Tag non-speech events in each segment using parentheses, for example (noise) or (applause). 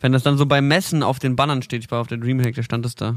Wenn das dann so beim Messen auf den Bannern steht, ich war auf der Dreamhack, da stand es da.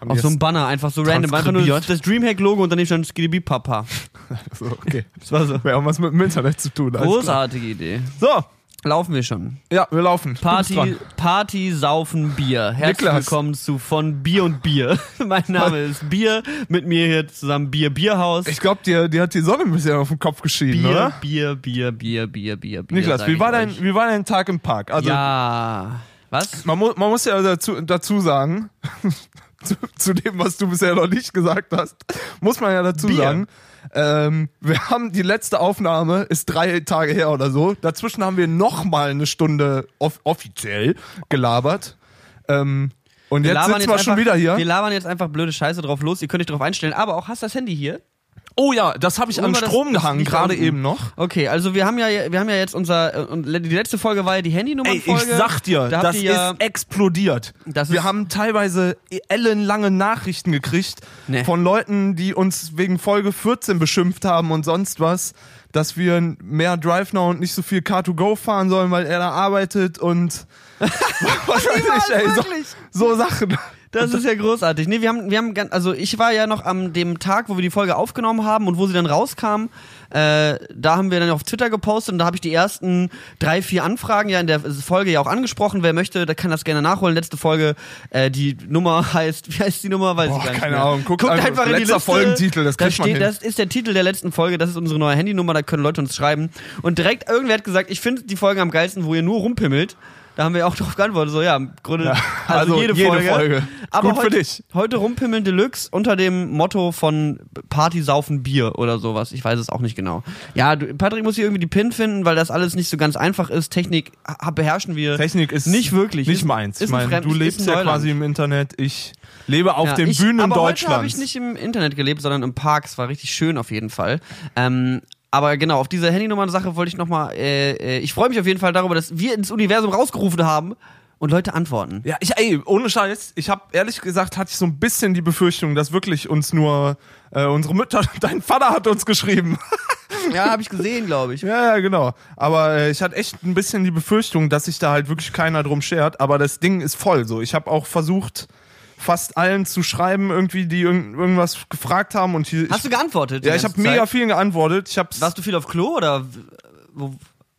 Haben Auf so einem Banner, einfach so random. Einfach nur das Dreamhack-Logo und daneben stand Skiddy Papa. (laughs) so, okay. Das war so. Wäre auch was mit dem Internet zu tun. Großartige Idee. So, Laufen wir schon. ja, wir laufen. Party. Party, Saufen, Bier. Herzlich Niklas. willkommen zu von Bier und Bier. (laughs) mein Name ist Bier. Mit mir hier zusammen Bier, Bierhaus. Ich glaube, dir, dir hat die Sonne ein bisschen auf den Kopf geschieden, Bier, oder? Bier, Bier, Bier, Bier, Bier, Bier. Niklas, wie war, dein, wie war dein Tag im Park? Also, Ja. Was? man, mu man muss ja dazu, dazu sagen, (laughs) zu, zu dem, was du bisher noch nicht gesagt hast, muss man ja dazu Bier. sagen, ähm, wir (laughs) haben die letzte Aufnahme, ist drei Tage her oder so. Dazwischen haben wir noch mal eine Stunde off offiziell gelabert. Ähm, und jetzt labern sitzen wir schon einfach, wieder hier. Wir labern jetzt einfach blöde Scheiße drauf los. Ihr könnt euch drauf einstellen. Aber auch hast du das Handy hier? Oh ja, das habe ich Holen an wir Strom das gehangen, gerade eben noch. Okay, also wir haben ja, wir haben ja jetzt unser, äh, die letzte Folge war ja die Ey, Handynummer-Folge. ich sag dir, da das ihr ja, ist explodiert. Das Wir ist- haben teilweise ellenlange Nachrichten gekriegt Nee. von Leuten, die uns wegen Folge 14 beschimpft haben und sonst was, dass wir mehr Drive Now und nicht so viel Car2Go fahren sollen, weil er da arbeitet und was weiß ich, ey, so, so Sachen. Das ist ja großartig. Nee, wir haben, wir haben, also ich war ja noch am dem Tag, wo wir die Folge aufgenommen haben und wo sie dann rauskam, äh, da haben wir dann auf Twitter gepostet und da habe ich die ersten drei, vier Anfragen ja in der Folge ja auch angesprochen. Wer möchte, der kann das gerne nachholen. Letzte Folge, äh, die Nummer heißt, wie heißt die Nummer? Weiß Boah, ich gar nicht keine mehr. Ahnung. Guckt Guckt einfach- einfach in die Liste. Folgentitel, das da steht, hin. Das ist der Titel der letzten Folge, das ist unsere neue Handynummer, da können Leute uns schreiben. Und direkt irgendwer hat gesagt, ich finde die Folgen am geilsten, wo ihr nur rumpimmelt. Da haben wir auch (laughs) drauf geantwortet, so ja, im Grunde, also, also jede, jede Folge. Folge. Aber Gut für heute, dich. Heute rumpimmeln Deluxe unter dem Motto von Party saufen Bier oder sowas. Ich weiß es auch nicht genau. Ja, du, Patrick muss hier irgendwie die Pin finden, weil das alles nicht so ganz einfach ist. Technik beherrschen wir. Technik ist Nicht wirklich. Nicht Ist- meins. ist Ich ein meine, Fremd- du lebst ja quasi im Internet. Ich lebe auf Ja, den ich, Bühnen aber Heute habe ich nicht im Internet gelebt, sondern im Park. Es war richtig schön auf jeden Fall. Ähm, aber genau, auf diese Handynummer-Sache wollte ich nochmal, äh, äh, ich freue mich auf jeden Fall darüber, dass wir ins Universum rausgerufen haben und Leute antworten. Ja, ich, ey, ohne Scheiß, ich habe ehrlich gesagt, hatte ich so ein bisschen die Befürchtung, dass wirklich uns nur äh, unsere Mütter, dein Vater hat uns geschrieben. (laughs) Ja, habe ich gesehen, glaube ich. ja, ja, genau. Aber äh, ich hatte echt ein bisschen die Befürchtung, dass sich da halt wirklich keiner drum schert. Aber das Ding ist voll so. Ich habe auch versucht, fast allen zu schreiben, irgendwie, die irgend, irgendwas gefragt haben. Und hier, Hast du geantwortet? ja, ich habe mega vielen geantwortet. Ich hab's, Warst du viel auf Klo oder wo,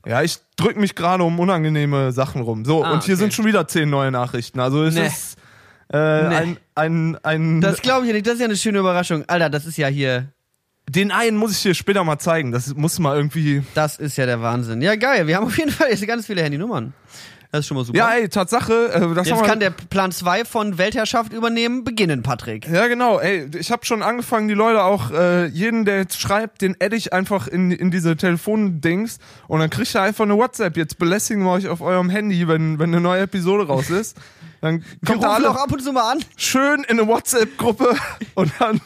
ja, ich drück mich gerade um unangenehme Sachen rum. So, Ah, und hier okay. sind schon wieder zehn neue Nachrichten. Also es Nee. ist äh, Nee. ein, ein, ein Das glaube ich ja nicht, das ist ja eine schöne Überraschung. Alter, das ist ja hier, Den einen muss ich dir später mal zeigen. Das muss mal irgendwie. das ist ja der Wahnsinn. Ja, geil, wir haben auf jeden Fall jetzt ganz viele Handynummern. Das ist schon mal super. Ja, ey, Tatsache. Äh, das Jetzt kann der Plan 2 von Weltherrschaft übernehmen, beginnen, Patrick. ja, genau. Ey, ich habe schon angefangen, die Leute auch, äh, jeden, der jetzt schreibt, den add ich einfach in, in diese Telefondings und dann kriegt ihr einfach eine WhatsApp. Jetzt belästigen wir euch auf eurem Handy, wenn, wenn eine neue Episode raus ist. Dann Wir kommt da alle auch ab und zu mal an. schön in eine WhatsApp-Gruppe (laughs) und dann.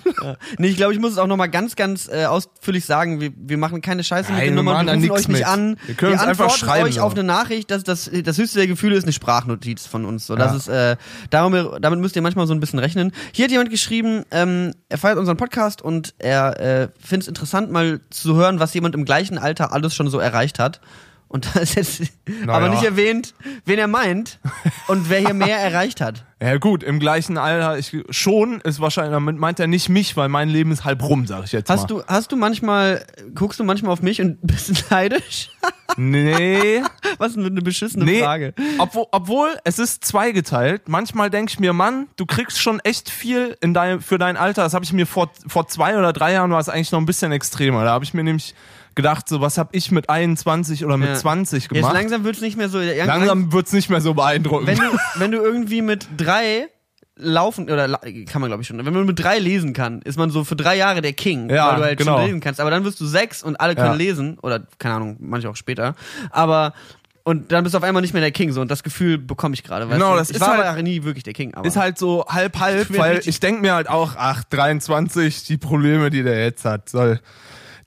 Nee, ich glaube, ich muss es auch nochmal ganz, ganz äh, ausführlich sagen. Wir, wir machen keine Scheiße mit Nein, den wir Nummern, wir rufen euch nicht mit. an. Wir können uns einfach schreiben, euch so. auf eine Nachricht. Das, das, das höchste der Gefühle ist eine Sprachnotiz von uns. So, das Ja. ist, äh, darum, damit müsst ihr manchmal so ein bisschen rechnen. Hier hat jemand geschrieben, ähm, er feiert unseren Podcast und er äh, findet es interessant, mal zu hören, was jemand im gleichen Alter alles schon so erreicht hat. Und (laughs) da ist jetzt aber nicht erwähnt, wen er meint und wer hier mehr (laughs) erreicht hat. Ja gut, im gleichen Alter, ich, schon ist wahrscheinlich, damit meint er nicht mich, weil mein Leben ist halb rum, sag ich jetzt Hast mal. du, hast du manchmal, guckst du manchmal auf mich und (laughs) bist neidisch? Nee. Was für eine beschissene Nee, Frage. obwohl, obwohl es ist zweigeteilt. Manchmal denke ich mir, Mann, du kriegst schon echt viel in dein, für dein Alter. Das habe ich mir vor, vor zwei oder drei Jahren war es eigentlich noch ein bisschen extremer. Da habe ich mir nämlich gedacht, so was habe ich mit 21 oder mit Ja. 20 Jetzt gemacht. langsam wird's nicht mehr so. Langsam wird's nicht mehr so beeindruckend. Wenn du, (laughs) wenn du irgendwie mit drei laufen, oder kann man glaube ich schon, wenn man mit drei lesen kann, ist man so für drei Jahre der King, Ja, weil du halt genau. schon lesen kannst. Aber dann wirst du sechs und alle können Ja. lesen, oder keine Ahnung, manche auch später. Aber und dann bist du auf einmal nicht mehr der King so und das Gefühl bekomme ich gerade. Genau, du? das ich ist war halt- aber nie wirklich der King. Aber ist halt so halb halb, (laughs) Ich weil ich denk mir halt auch, ach 23, die Probleme, die der jetzt hat, soll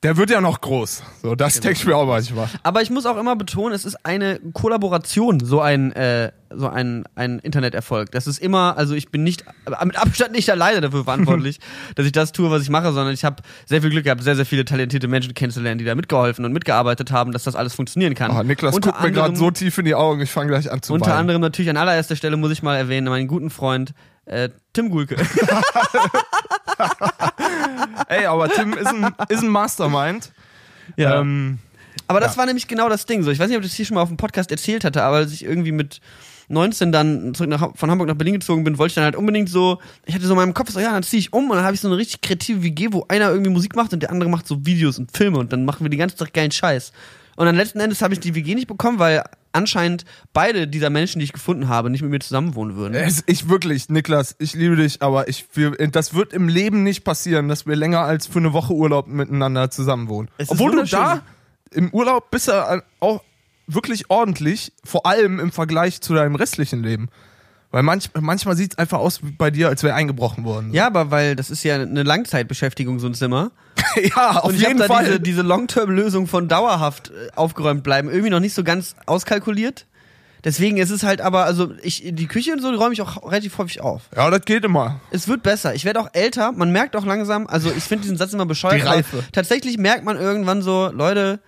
Der wird ja noch groß. So, das Genau. denke ich mir auch manchmal. Aber ich muss auch immer betonen, es ist eine Kollaboration, so ein, äh, so ein, ein Interneterfolg. Das ist immer, also ich bin nicht, äh, mit Abstand nicht alleine dafür verantwortlich, (laughs) dass ich das tue, was ich mache, sondern ich habe sehr viel Glück gehabt, sehr, sehr viele talentierte Menschen kennenzulernen, die da mitgeholfen und mitgearbeitet haben, dass das alles funktionieren kann. Oh, Niklas Unter guckt mir gerade so tief in die Augen, ich fange gleich an zu Unter weinen. anderem natürlich an allererster Stelle muss ich mal erwähnen, meinen guten Freund äh, Tim Gulke. (laughs) (laughs) (laughs) Ey, aber Tim ist ein, ist ein Mastermind. Ähm, Aber das war nämlich genau das Ding. So, ich weiß nicht, ob ich das hier schon mal auf dem Podcast erzählt hatte, aber als ich irgendwie mit 19 dann zurück nach, von Hamburg nach Berlin gezogen bin, wollte ich dann halt unbedingt so, ich hatte so in meinem Kopf so, ja, dann ziehe ich um und dann habe ich so eine richtig kreative WG, wo einer irgendwie Musik macht und der andere macht so Videos und Filme und dann machen wir die ganze Zeit geilen Scheiß. Und dann letzten Endes habe ich die WG nicht bekommen, weil anscheinend beide dieser Menschen, die ich gefunden habe, nicht mit mir zusammenwohnen würden. es, ich wirklich, Niklas, ich liebe dich, aber ich, wir, das wird im Leben nicht passieren, dass wir länger als für eine Woche Urlaub miteinander zusammenwohnen. Obwohl du da im Urlaub bist du auch wirklich ordentlich, vor allem im Vergleich zu deinem restlichen Leben. Weil manch, manchmal sieht es einfach aus wie bei dir, als wäre eingebrochen worden. Ja, aber weil das ist ja eine Langzeitbeschäftigung, so ein Zimmer. (laughs) ja auf und ich jeden habe da Fall. diese, diese Long-Term-Lösung von dauerhaft äh, aufgeräumt bleiben irgendwie noch nicht so ganz auskalkuliert. Deswegen ist es halt aber, also ich, die Küche und so räume ich auch relativ häufig auf. ja, das geht immer. Es wird besser. Ich werde auch älter. Man merkt auch langsam, also ich finde diesen Satz immer bescheuert. Die Reife. Tatsächlich merkt man irgendwann so, Leute,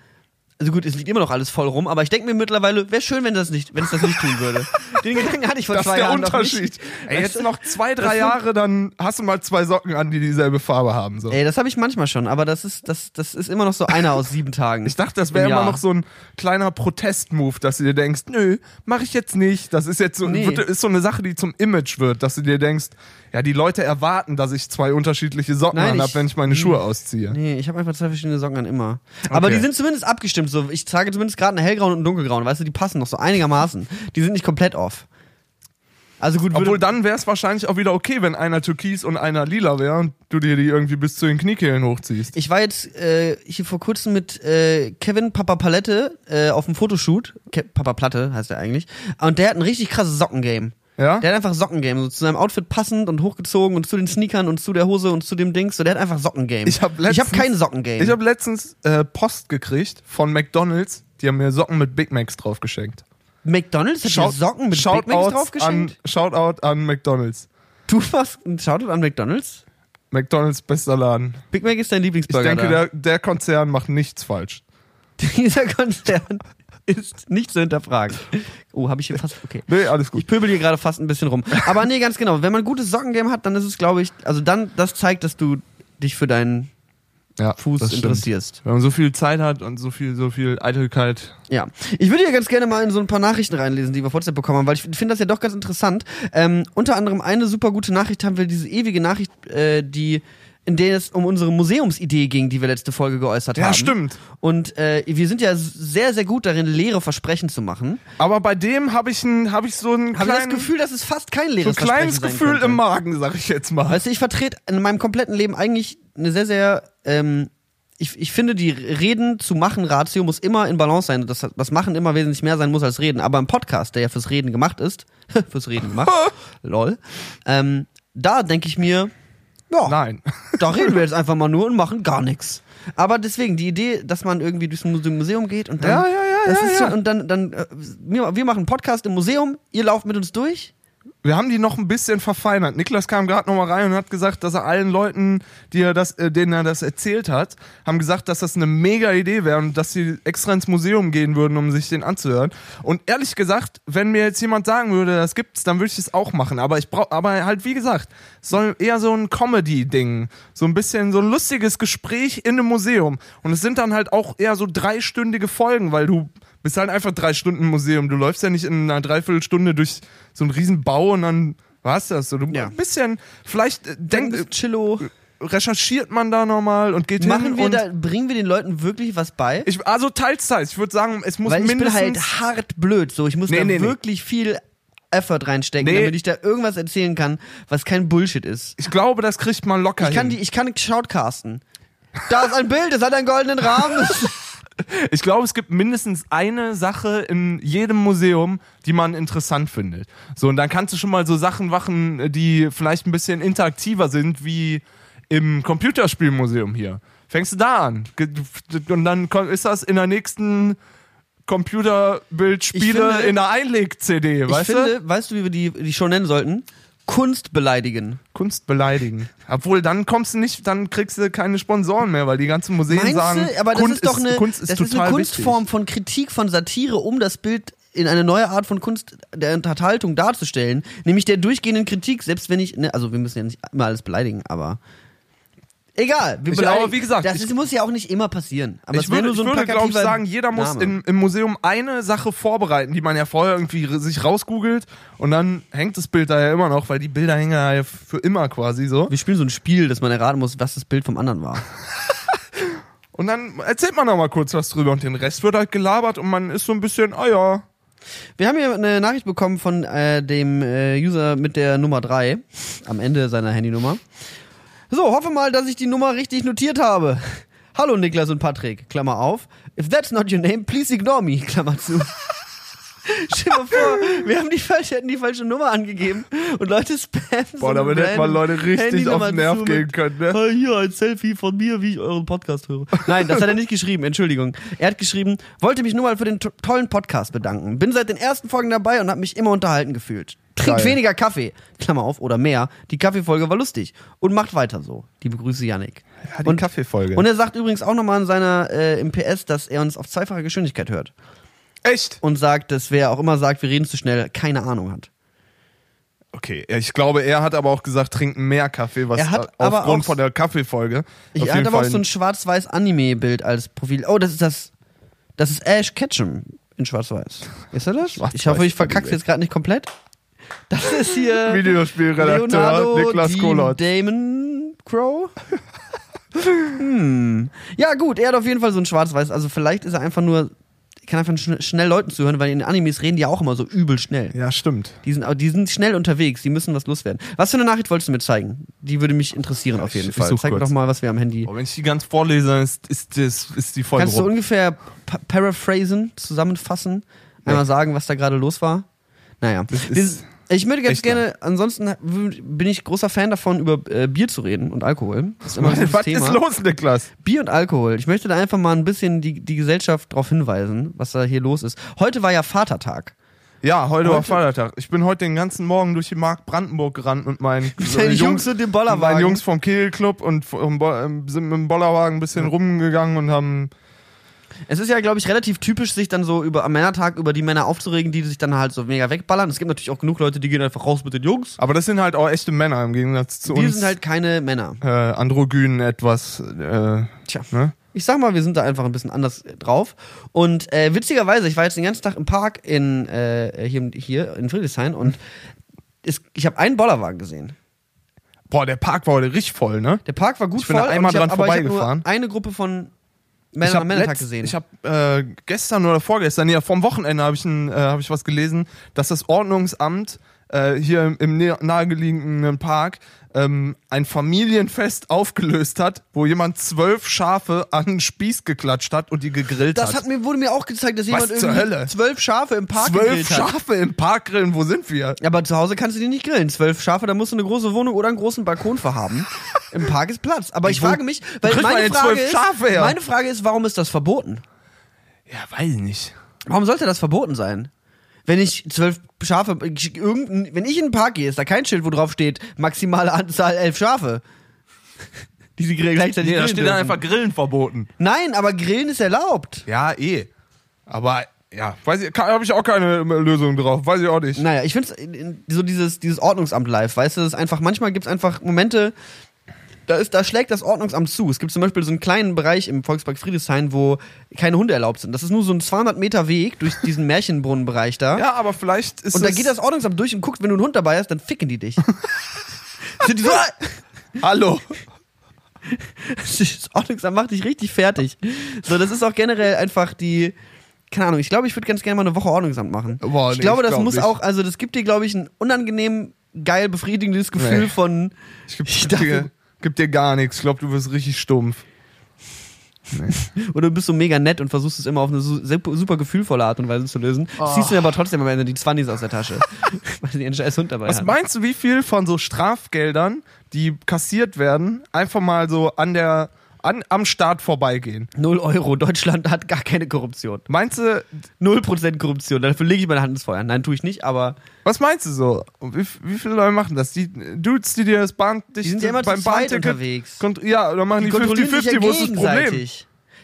also gut, es liegt immer noch alles voll rum, aber ich denke mir mittlerweile, wäre schön, wenn das nicht, wenn es das nicht tun würde. (laughs) Den Gedanken hatte ich vor Das ist zwei der Jahren noch Unterschied. nicht. Ey, Weißt jetzt noch zwei, Das drei Jahre, dann hast du mal zwei Socken an, die dieselbe Farbe haben. So. Ey, das habe ich manchmal schon, aber das ist, das, das ist immer noch so einer aus sieben Tagen. Ich dachte, das wäre im immer noch so ein kleiner Protest-Move, dass du dir denkst, nö, mache ich jetzt nicht. Das ist jetzt so, Nee. wird, ist so eine Sache, die zum Image wird, dass du dir denkst, ja, die Leute erwarten, dass ich zwei unterschiedliche Socken Nein, anhab, ich- wenn ich meine Schuhe ausziehe. Nee, ich habe einfach zwei verschiedene Socken an immer. Aber Okay. die sind zumindest abgestimmt. So, ich trage zumindest gerade eine hellgrauen und eine dunkelgrauen. Weißt du, die passen noch so einigermaßen. Die sind nicht komplett off. Also gut, Obwohl dann wäre es wahrscheinlich auch wieder okay, wenn einer türkis und einer lila wäre und du dir die irgendwie bis zu den Kniekehlen hochziehst. ich war jetzt äh, hier vor kurzem mit äh, Kevin Papa Palette äh, auf dem Fotoshoot. Ke Papa Platte heißt er eigentlich. Und der hat ein richtig krasses Sockengame. Ja? Der hat einfach Sockengame, so zu seinem Outfit passend und hochgezogen und zu den Sneakern und zu der Hose und zu dem Dings. So, der hat einfach Sockengame. Ich hab ich hab kein Sockengame. Ich habe letztens äh, Post gekriegt von McDonalds, die haben mir Socken mit Big Macs drauf geschenkt. McDonalds hat dir Socken mit Big Macs drauf geschenkt? An, Shoutout an McDonalds. Du machst ein Shoutout an McDonalds? McDonalds bester Laden. Big Mac ist dein Ich Lieblingsburger. denke, da. der, der Konzern macht nichts falsch. (laughs) Dieser Konzern (laughs) ist nicht zu hinterfragen. Oh, habe ich hier fast. Okay. Nee, alles gut. Ich pöbel hier gerade fast ein bisschen rum. Aber nee, ganz genau. Wenn man ein gutes Sockengame hat, dann ist es, glaube ich, also dann, das zeigt, dass du dich für deinen Ja, Fuß interessierst. Wenn man so viel Zeit hat und so viel, so viel Eitelkeit. Ja. Ich würde hier ganz gerne mal in so ein paar Nachrichten reinlesen, die wir auf WhatsApp bekommen haben, weil ich finde das ja doch ganz interessant. Ähm, unter anderem eine super gute Nachricht haben wir, diese ewige Nachricht, äh, die in der es um unsere Museumsidee ging, die wir letzte Folge geäußert haben. Ja, stimmt. Und äh, wir sind ja sehr, sehr gut darin, leere Versprechen zu machen. Aber bei dem habe ich, ein, hab ich so ein, Habe ich das Gefühl, dass es fast kein so leeres ein kleines Versprechen Gefühl könnte. im Magen, sag ich jetzt mal. Weißt du, ich vertrete in meinem kompletten Leben eigentlich eine sehr, sehr, ähm, ich, ich finde, die Reden zu machen Ratio muss immer in Balance sein. Das, das Machen immer wesentlich mehr sein muss als Reden. Aber im Podcast, der ja fürs Reden gemacht ist, (laughs) fürs Reden gemacht, (laughs) lol, ähm, da denke ich mir, ja, Nein. da reden wir jetzt (laughs) einfach mal nur und machen gar nichts. Aber deswegen, die Idee, dass man irgendwie durchs Muse- Museum geht und dann. Ja, ja, ja, ja, ja. So, und dann, dann äh, wir, wir machen einen Podcast im Museum, ihr lauft mit uns durch. Wir haben die noch ein bisschen verfeinert. Niklas kam gerade noch mal rein und hat gesagt, dass er allen Leuten, die er das, äh, denen er das erzählt hat, haben gesagt, dass das eine mega Idee wäre und dass sie extra ins Museum gehen würden, um sich den anzuhören. Und ehrlich gesagt, wenn mir jetzt jemand sagen würde, das gibt's, dann würde ich es auch machen. Aber ich brauche, aber halt wie gesagt, es soll eher so ein Comedy-Ding, so ein bisschen so ein lustiges Gespräch in einem Museum. Und es sind dann halt auch eher so dreistündige Folgen, weil du bist halt einfach drei Stunden im Museum. Du läufst ja nicht in einer Dreiviertelstunde durch so einen riesen Bau und dann war's das. So, du Ja. ein bisschen, vielleicht äh, denk, Denk, Chillo. recherchiert man da nochmal und geht hin Machen wir und da, bringen wir den Leuten wirklich was bei? ich, also teils, teils. Ich würde sagen, es muss Weil ich bin mindestens halt hart blöd, so ich muss Nee, da nee, nee. wirklich viel Effort reinstecken, Nee. damit ich da irgendwas erzählen kann, was kein Bullshit ist. ich glaube, das kriegt man locker Ich kann hin. die, ich kann shoutcasten. Da ist ein Bild, es hat einen goldenen Rahmen. (laughs) Ich glaube, es gibt mindestens eine Sache in jedem Museum, die man interessant findet. So, und dann kannst du schon mal so Sachen machen, die vielleicht ein bisschen interaktiver sind, wie im Computerspielmuseum hier. fängst du da an. Und dann ist das in der nächsten Computerbild-Spiele finde- in der Einleg-CD, Ich weißt du? finde, weißt du, wie wir die, die schon nennen sollten? Kunst beleidigen. Kunst beleidigen. Obwohl, dann kommst du nicht, dann kriegst du keine Sponsoren mehr, weil die ganzen Museen Meinst sagen, du? Aber das Kunst ist doch eine, Kunst ist das ist eine Kunstform wichtig. von Kritik, von Satire, um das Bild in eine neue Art von Kunst der Unterhaltung darzustellen. Nämlich der durchgehenden Kritik, selbst wenn ich, ne, also wir müssen ja nicht immer alles beleidigen, aber egal. Wir Ich- beleidigen. aber wie gesagt, das ich- muss ja auch nicht immer passieren. Aber ich würde, nur so ich ein würde glaube ich, sagen, jeder muss in, im Museum eine Sache vorbereiten, die man ja vorher irgendwie sich rausgoogelt und dann hängt das Bild da ja immer noch, weil die Bilder hängen ja für immer quasi so. Wir spielen so ein Spiel, dass man erraten muss, was das Bild vom anderen war. (laughs) Und dann erzählt man noch mal kurz was drüber und den Rest wird halt gelabert und man ist so ein bisschen, ah ja, Wir haben hier eine Nachricht bekommen von äh, dem äh, User mit der Nummer 3 am Ende seiner Handynummer. So, hoffe mal, dass ich die Nummer richtig notiert habe. (laughs) Hallo Niklas und Patrick, Klammer auf. If that's not your name, please ignore me, (laughs) Klammer zu. (laughs) Stell dir mal vor, wir haben die falsche, hätten die falsche Nummer angegeben und Leute spammen so boah, damit hätte man Leute richtig auf den Nerv gehen können, ne? Hier ein Selfie von mir, wie ich euren Podcast höre. Nein, das hat er nicht geschrieben, Entschuldigung. Er hat geschrieben, wollte mich nur mal für den to tollen Podcast bedanken. Bin seit den ersten Folgen dabei und habe mich immer unterhalten gefühlt. Trink Geil. weniger Kaffee, Klammer auf, oder mehr. Die Kaffeefolge war lustig. Und macht weiter so. Liebe Grüße, Yannick. Ja, die Und- Kaffeefolge. Und er sagt übrigens auch nochmal in seiner äh, im PS, dass er uns auf zweifacher Geschwindigkeit hört. Echt? Und sagt, dass wer auch immer sagt, wir reden zu schnell, keine Ahnung hat. Okay, ich glaube, er hat aber auch gesagt, trinken mehr Kaffee, was Er hat aber aufgrund auch- von der Kaffeefolge. Ich hatte jeden aber auch so ein schwarz-weiß Anime-Bild als Profil. Oh, das ist das. Das ist Ash Ketchum in schwarz-weiß. Ist er das? Ich hoffe, ich verkack's Anime. jetzt gerade nicht komplett. Das ist hier (laughs) Videospielredakteur Leonardo Niklas Kolot. Damon Crow. hm. Ja, gut, er hat auf jeden Fall so ein schwarz-weiß. Also vielleicht ist er einfach nur. Kann einfach schn schnell Leuten zuhören, weil in den Animes reden die ja auch immer so übel schnell. Ja, stimmt. Die sind, die sind schnell unterwegs, die müssen was loswerden. Was für eine Nachricht wolltest du mir zeigen? Die würde mich interessieren auf jeden Ich- ich Fall. such Zeig mir kurz. doch mal, was wir am Handy. Aber wenn ich die ganz vorlese, ist, ist, das, ist die Folge Kannst du rum. ungefähr pa paraphrasen, zusammenfassen, einmal sagen, was da gerade los war? Naja. Das ist ich würde ganz echt gerne, ansonsten w- bin ich großer Fan davon, über äh, Bier zu reden und Alkohol. Das ist immer gutes (laughs) Was Thema. ist los, Niklas? Bier und Alkohol. Ich möchte da einfach mal ein bisschen die, die Gesellschaft darauf hinweisen, was da hier los ist. Heute war ja Vatertag. Ja, heute, war Heute- Vatertag. Ich bin heute den ganzen Morgen durch die Mark Brandenburg gerannt mit meinen (laughs) äh, Jungs und dem Bollerwagen. Meine Jungs vom Kegelclub und vom ähm, sind mit dem Bollerwagen ein bisschen rumgegangen und haben. Es ist ja, glaube ich, relativ typisch, sich dann so über am Männertag über die Männer aufzuregen, die sich dann halt so mega wegballern. Es gibt natürlich auch genug Leute, die gehen einfach raus mit den Jungs. Aber das sind halt auch echte Männer im Gegensatz zu Wir uns. sind halt keine Männer. äh, androgynen etwas. Äh, Tja. ne? Ich sag mal, wir sind da einfach ein bisschen anders äh, drauf. Und äh, witzigerweise, ich war jetzt den ganzen Tag im Park in, äh, hier, hier in Friedrichshain und es, ich habe einen Bollerwagen gesehen. Boah, der Park war heute richtig voll, ne? Der Park war gut Ich bin voll, einmal ich hab, dran aber ich hab vorbeigefahren. nur eine Gruppe von hab am Männertag gesehen. Ich habe äh, gestern oder vorgestern, ja, vom Wochenende habe ich, ein, äh, hab ich was gelesen, dass das Ordnungsamt äh, hier im, im nahegelegenen Park ähm, ein Familienfest aufgelöst hat, wo jemand zwölf Schafe an einen Spieß geklatscht hat und die gegrillt das hat. hat mir, wurde mir auch gezeigt, dass jemand irgendwie Hölle? zwölf Schafe im Park Zwölf gegrillt hat. Schafe im Park grillen, wo sind wir? Ja, aber zu Hause kannst du die nicht grillen. Zwölf Schafe, da musst du eine große Wohnung oder einen großen Balkon verhaben. (laughs) Im Park ist Platz. Aber ich Wo- frage mich, weil meine Frage, zwölf ist, Schafe meine Frage ist, warum ist das verboten? Ja, weiß ich nicht. Warum sollte das verboten sein? Wenn ich zwölf Schafe, irgendein, wenn ich in den Park gehe, ist da kein Schild, wo drauf steht, maximale Anzahl elf Schafe. (laughs) Die sie gleichzeitig Nee, da steht dann dürfen. einfach Grillen verboten. Nein, aber Grillen ist erlaubt. Ja, eh. Aber ja, weiß ich, habe ich auch keine äh, Lösung drauf. Weiß ich auch nicht. Naja, ich finde so dieses, dieses Ordnungsamt live, weißt du, ist einfach, manchmal gibt es einfach Momente, da, ist, da schlägt das Ordnungsamt zu. Es gibt zum Beispiel so einen kleinen Bereich im Volkspark Friedrichshain, wo keine Hunde erlaubt sind. Das ist nur so ein 200 Meter Weg durch diesen Märchenbrunnenbereich da. Ja, aber vielleicht ist und da es- geht das Ordnungsamt durch und guckt, wenn du einen Hund dabei hast, dann ficken die dich. (laughs) Sind die so, (laughs) Hallo. das Ordnungsamt macht dich richtig fertig. So, das ist auch generell einfach die. Keine Ahnung, ich glaube, ich würde ganz gerne mal eine Woche Ordnungsamt machen. Boah, ich nee, glaube, ich das glaub muss nicht. auch, also das gibt dir, glaube ich, ein unangenehm geil befriedigendes Gefühl Nee. von. Ich Ich dachte- dir, gib dir gar nichts. Ich glaube, du wirst richtig stumpf. (laughs) Oder du bist so mega nett und versuchst es immer auf eine su- super, super gefühlvolle Art und Weise zu lösen. Oh. Ziehst du aber trotzdem am Ende die Zwannis aus der Tasche. (laughs) weil sie ihren scheiß Hund dabei Was haben. meinst du, wie viel von so Strafgeldern, die kassiert werden, einfach mal so an der an, am Staat vorbeigehen. Null Euro. Deutschland hat gar keine Korruption. Meinst du, Null Prozent Korruption. Dafür lege ich meine Hand ins Feuer. Nein, tue ich nicht, aber was meinst du so? Wie, wie viele Leute machen das? Die Dudes, die dir das Bahn, dich die sind ja immer beim Bahnticket unterwegs. ja, oder machen die kontrollieren sich 50-50, ja wo ist das Problem?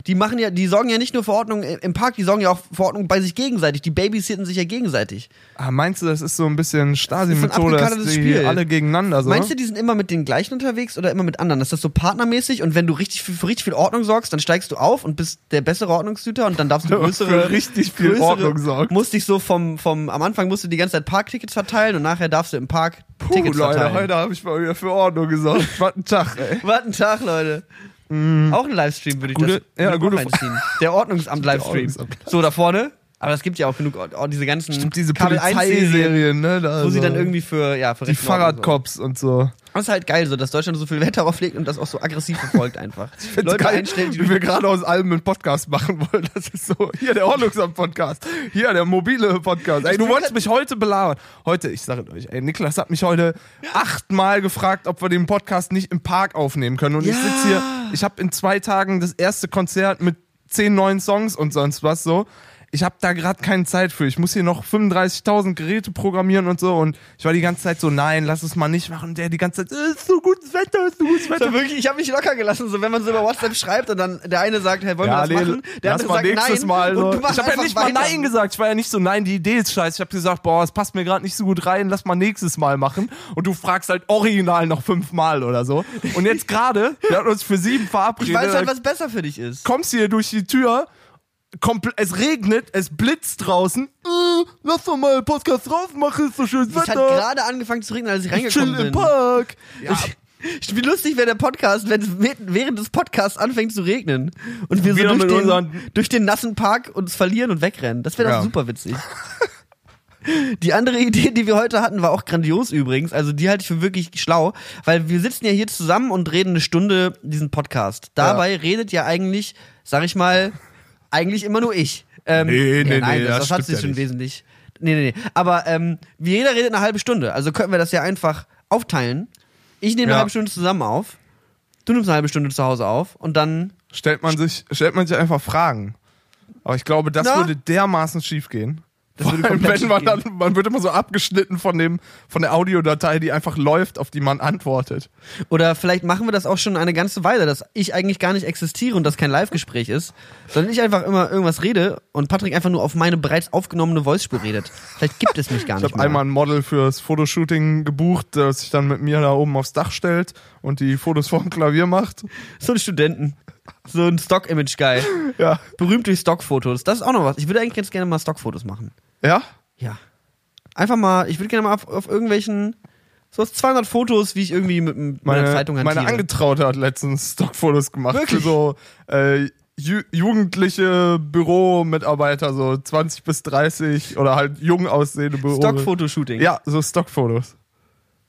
Die machen ja, die sorgen ja nicht nur für Ordnung im Park, die sorgen ja auch für Ordnung bei sich gegenseitig. Die babysitten sich ja gegenseitig. Ah, meinst du, das ist so ein bisschen Stasi-Methode, dass abgekartetes die Spiel. alle gegeneinander so? Meinst du, die sind immer mit den gleichen unterwegs oder immer mit anderen? Ist das so partnermäßig und wenn du richtig für, für richtig viel Ordnung sorgst, dann steigst du auf und bist der bessere Ordnungshüter und dann darfst du (laughs) größere Für richtig viel größere- Ordnung sorgt. Musst dich so vom vom am Anfang musst du die ganze Zeit Parktickets verteilen und nachher darfst du im Park Puh, Tickets Leute, verteilen. heute habe ich mal wieder für Ordnung gesorgt. Was ein Tag, ey. (laughs) Was ein Tag, Leute. Auch ein Livestream würde ich Gute- das ja, gute reinziehen. Der Ordnungsamt-Livestream. (laughs) Ordnungsamt. So, da vorne. Aber es gibt ja auch genug, oh, diese ganzen Stimmt, diese Kabel 1 Serien, Polizeiserien, ne? Da wo sie dann irgendwie für, ja, für die Fahrradcops und so. Das ist halt geil, so dass Deutschland so viel Wert darauf legt und das auch so aggressiv verfolgt einfach. Find's Leute geil, einstellen, die wie wir gerade aus allem einen Podcast machen wollen. Das ist so, hier der Ordnungsamt-Podcast, hier der mobile Podcast. Ey, du wolltest mich heute belabern. Heute, ich sage euch, ey, Niklas hat mich heute achtmal gefragt, ob wir den Podcast nicht im Park aufnehmen können. Und ich Ja. sitze hier, ich habe in zwei Tagen das erste Konzert mit zehn neuen Songs und sonst was so. Ich habe da gerade keine Zeit für. Ich muss hier noch 35.000 Geräte programmieren und so. Und ich war die ganze Zeit so, nein, lass es mal nicht machen. Der die ganze Zeit, "Äh, ist so gutes Wetter, ist so gutes Wetter. Wirklich, ich habe mich locker gelassen, so wenn man so über WhatsApp schreibt und dann der eine sagt, hey, wollen wir das nee, machen? Der lass andere mal sagt nächstes nein Mal. So. und Ich habe ja nicht mal weiter. Nein gesagt. Ich war ja nicht so, nein, die Idee ist scheiße. Ich habe gesagt, boah, es passt mir gerade nicht so gut rein, lass mal nächstes Mal machen. Und du fragst halt original noch fünfmal oder so. Und jetzt (laughs) gerade, wir hatten uns für sieben verabredet. Ich weiß halt, was besser für dich ist. kommst hier durch die Tür, komple- es regnet, es blitzt draußen. Äh, lass doch mal Podcast drauf machen, ist so schön Es hat gerade angefangen zu regnen, als ich Ich chill reingekommen im bin. Park. Ja, Ich- Wie lustig wäre der Podcast, wenn es während des Podcasts anfängt zu regnen und wir so Wieder durch mit den, durch den nassen Park uns verlieren und wegrennen. Das wäre doch Ja. super witzig. Die andere Idee, die wir heute hatten, war auch grandios übrigens. Also die halte ich für wirklich schlau, weil wir sitzen ja hier zusammen und reden eine Stunde diesen Podcast. Dabei redet ja eigentlich, sag ich mal, eigentlich immer nur ich. Ähm, Nee, nee, ja, nein, nee, das, das hat sich ja schon nicht. wesentlich. Nee, nee, nee. Aber ähm, jeder redet eine halbe Stunde. Also könnten wir das ja einfach aufteilen. Ich nehme eine Ja. halbe Stunde zusammen auf. Du nimmst eine halbe Stunde zu Hause auf und dann. stellt man sich, stellt man sich einfach Fragen. Aber ich glaube, das Na? würde dermaßen schief gehen. Das würde allem, wenn man dann, man wird immer so abgeschnitten von dem, von der Audiodatei, die einfach läuft, auf die man antwortet. Oder vielleicht machen wir das auch schon eine ganze Weile, dass ich eigentlich gar nicht existiere und das kein Live-Gespräch ist, sondern ich einfach immer irgendwas rede und Patrick einfach nur auf meine bereits aufgenommene Voice-Spur redet. Vielleicht gibt es mich gar Ich nicht habe mehr. einmal ein Model fürs Fotoshooting gebucht, das sich dann mit mir da oben aufs Dach stellt und die Fotos vom Klavier macht. So ein Studenten. So ein Stock-Image-Guy. Ja. Berühmt durch Stockfotos. Das ist auch noch was. Ich würde eigentlich ganz gerne mal Stockfotos machen. Ja? Ja. Einfach mal, ich würde gerne mal auf, auf irgendwelchen, so 200 Fotos, wie ich irgendwie mit, mit Meine, einer Zeitung meine hantiere. Angetraute hat letztens Stockfotos gemacht Wirklich? für so äh, ju jugendliche Büromitarbeiter, so 20 bis 30 oder halt jung aussehende Büro. Stockfotoshooting. Ja, so Stockfotos.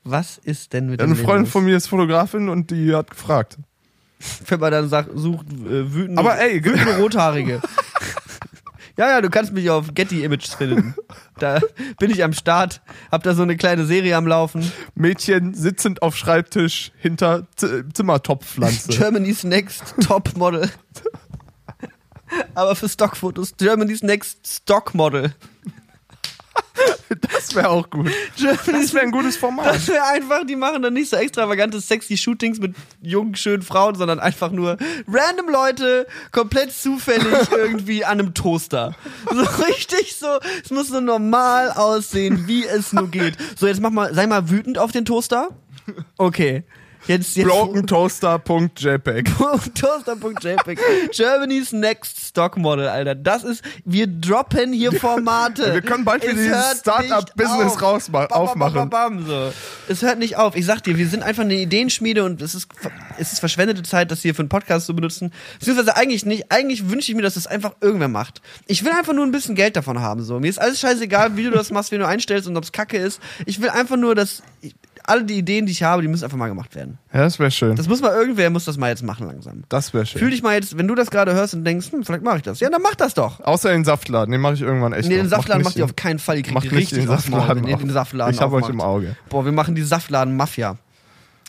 Was ist denn mit Eine dem Freundin los? von mir ist Fotografin und die hat gefragt. (laughs) Wenn man dann sagt, sucht äh, wütende, Aber ey, wütende Rothaarige. (laughs) ja, ja, du kannst mich auf Getty Images finden. (laughs) Da bin ich am Start, hab da so eine kleine Serie am Laufen. Mädchen sitzend auf Schreibtisch hinter Z Zimmertopfpflanze. Germany's Next Top Model. (laughs) Aber für Stockfotos, Germany's Next Stock Model. Das wäre auch gut. Das wäre ein gutes (laughs) Format. Das wäre einfach, die machen dann nicht so extravagante, sexy Shootings mit jungen, schönen Frauen, sondern einfach nur random Leute, komplett zufällig (laughs) irgendwie an einem Toaster. So (laughs) richtig so, es muss so normal aussehen, wie es nur geht. So, jetzt mach mal, sei mal wütend auf den Toaster. Okay. Jetzt, jetzt. Brokentoaster.jpg. (laughs) Toaster.jpg. Germany's Next Stock Model, Alter. Das ist, wir droppen hier Formate. Wir können bald wieder Es dieses Startup-Business aufmachen. bam, bam, so. Es hört nicht auf. Ich sag dir, wir sind einfach eine Ideenschmiede und es ist, es ist verschwendete Zeit, das hier für einen Podcast zu benutzen. Beziehungsweise eigentlich nicht. Eigentlich wünsche ich mir, dass das einfach irgendwer macht. Ich will einfach nur ein bisschen Geld davon haben, so. Mir ist alles scheißegal, wie du das machst, wie du einstellst und ob es kacke ist. Ich will einfach nur, dass alle die Ideen, die ich habe, die müssen einfach mal gemacht werden. Ja, das wäre schön. Das muss mal irgendwer, muss das mal jetzt machen langsam. Das wäre schön. Fühl dich mal jetzt, wenn du das gerade hörst und denkst, hm, vielleicht mache ich das. Ja, dann mach das doch. Außer den Saftladen, den mache ich irgendwann echt Nee, den. Saftladen Macht macht ihr auf keinen Fall. Ihr kriegt macht richtig den Maul, Saftladen auf. den Saftladen Ich hab euch im Auge. Boah, wir machen die Saftladen-Mafia.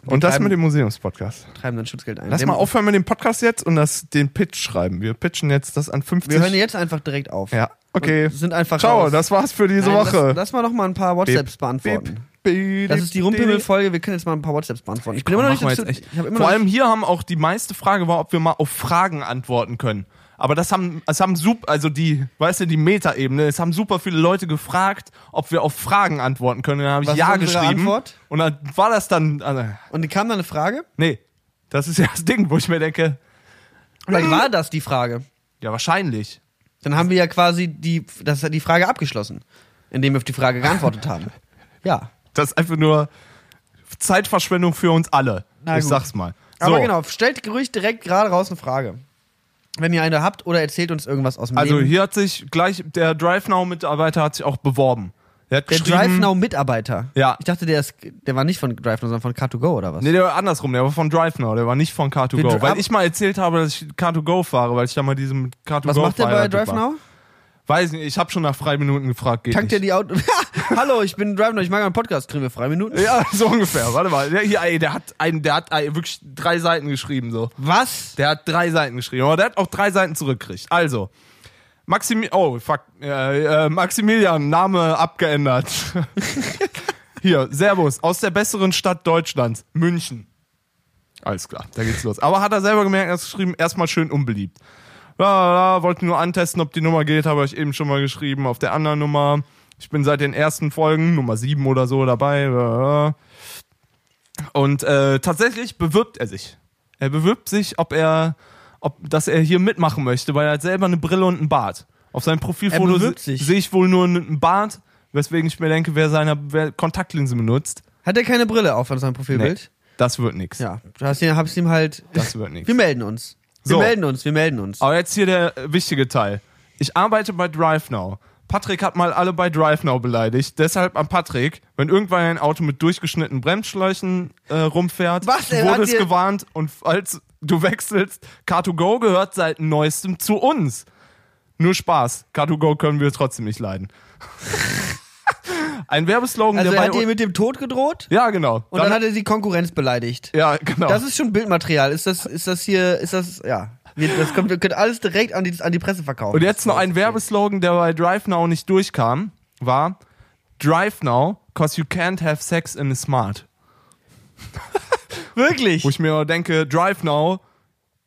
Und das treiben- mit dem Museumspodcast. Treiben dann Schutzgeld ein. Lass Wir- mal aufhören mit dem Podcast jetzt und das, den Pitch schreiben. Wir pitchen jetzt das an 50. Wir hören jetzt einfach direkt auf. ja, okay. Und sind einfach Ciao, raus. das war's für diese Nein, Woche. Lass, lass mal noch mal ein paar WhatsApps Beep, beantworten. Beep, Das ist die Rumpimmel-Folge. Wir können jetzt mal ein paar WhatsApps beantworten. Ich bin immer noch nicht dazu, ich hab immer Vor noch allem hier haben auch die meiste Frage war, ob wir mal auf Fragen antworten können. Aber das haben, es haben super, also die, weißt du, die Metaebene, es haben super viele Leute gefragt, ob wir auf Fragen antworten können. Und dann habe ich Was ja ist unsere geschrieben. Antwort? Und dann war das dann, also, Und kam dann eine Frage? nee, das ist ja das Ding, wo ich mir denke, Vielleicht war das die Frage. ja wahrscheinlich. Dann haben wir ja quasi die, das, die Frage abgeschlossen, indem wir auf die Frage geantwortet haben. Ja. Das ist einfach nur Zeitverschwendung für uns alle. Na ich gut. sag's mal. So, Aber genau, stellt ruhig direkt gerade raus eine Frage. Wenn ihr eine habt oder erzählt uns irgendwas aus dem Also Leben. hier hat sich gleich, der DriveNow-Mitarbeiter hat sich auch beworben. Der der DriveNow-Mitarbeiter. Ja. Ich dachte, der, ist, der war nicht von DriveNow, sondern von Car2Go oder was? Nee, der war andersrum, der war von DriveNow, der war nicht von Wir Car2Go. dri- Weil ich mal erzählt habe, dass ich Car2Go fahre, weil ich da mal diesem Car2Go was macht der bei. DriveNow? Weiß nicht, ich habe schon nach Freiminuten gefragt, geht Tankt nicht. die Auto. (laughs) (laughs) Hallo, ich bin DriveNow, ich mag einen Podcast. Kriegen wir Freiminuten? Ja, so ungefähr. Warte mal, der, hier, ey, der hat ein, der hat ey, wirklich drei Seiten geschrieben so. Was? Der hat drei Seiten geschrieben, aber der hat auch drei Seiten zurückgekriegt. Also, Maximi oh, fuck, äh, äh, Maximilian, Name abgeändert. (laughs) Hier, Servus, aus der besseren Stadt Deutschlands, München. Alles klar, da geht's los. Aber hat er selber gemerkt, er hat geschrieben, erstmal schön unbeliebt. Ja, ja, wollte nur antesten, ob die Nummer geht, habe ich eben schon mal geschrieben. Auf der anderen Nummer, ich bin seit den ersten Folgen, Nummer sieben oder so dabei. Und äh, tatsächlich bewirbt er sich. Er bewirbt sich, ob er, ob, dass er hier mitmachen möchte, weil er hat selber eine Brille und einen Bart. Auf seinem Profilfoto sehe ich wohl nur einen Bart, weswegen ich mir denke, wer seine wer Kontaktlinse benutzt, Hat er keine Brille auf an seinem Profilbild? das wird nix. Ja, du hast ihn, hab's ihm halt. Das wird nix. Wir melden uns. Wir So. melden uns, wir melden uns. Aber jetzt hier der äh, wichtige Teil. Ich arbeite bei DriveNow. Patrick hat mal alle bei DriveNow beleidigt. Deshalb an Patrick, wenn irgendwann ein Auto mit durchgeschnittenen Bremsschläuchen äh, rumfährt, Was, er wurde hat es gewarnt und falls du wechselst, Car2Go gehört seit neuestem zu uns. Nur Spaß. Car2Go können wir trotzdem nicht leiden. (laughs) ein Werbeslogan, Also der er bei hat dir mit dem Tod gedroht Ja, genau. und dann, hat er die Konkurrenz beleidigt. ja, genau. Das ist schon Bildmaterial. Ist das, ist das hier, ist das, ja. Wir, das kommt, wir können alles direkt an die, an die Presse verkaufen. Und jetzt noch ein Werbeslogan, der bei DriveNow nicht durchkam, war Drive Now, cause you can't have sex in a smart. (laughs) Wirklich? Wo ich mir denke, Drive Now,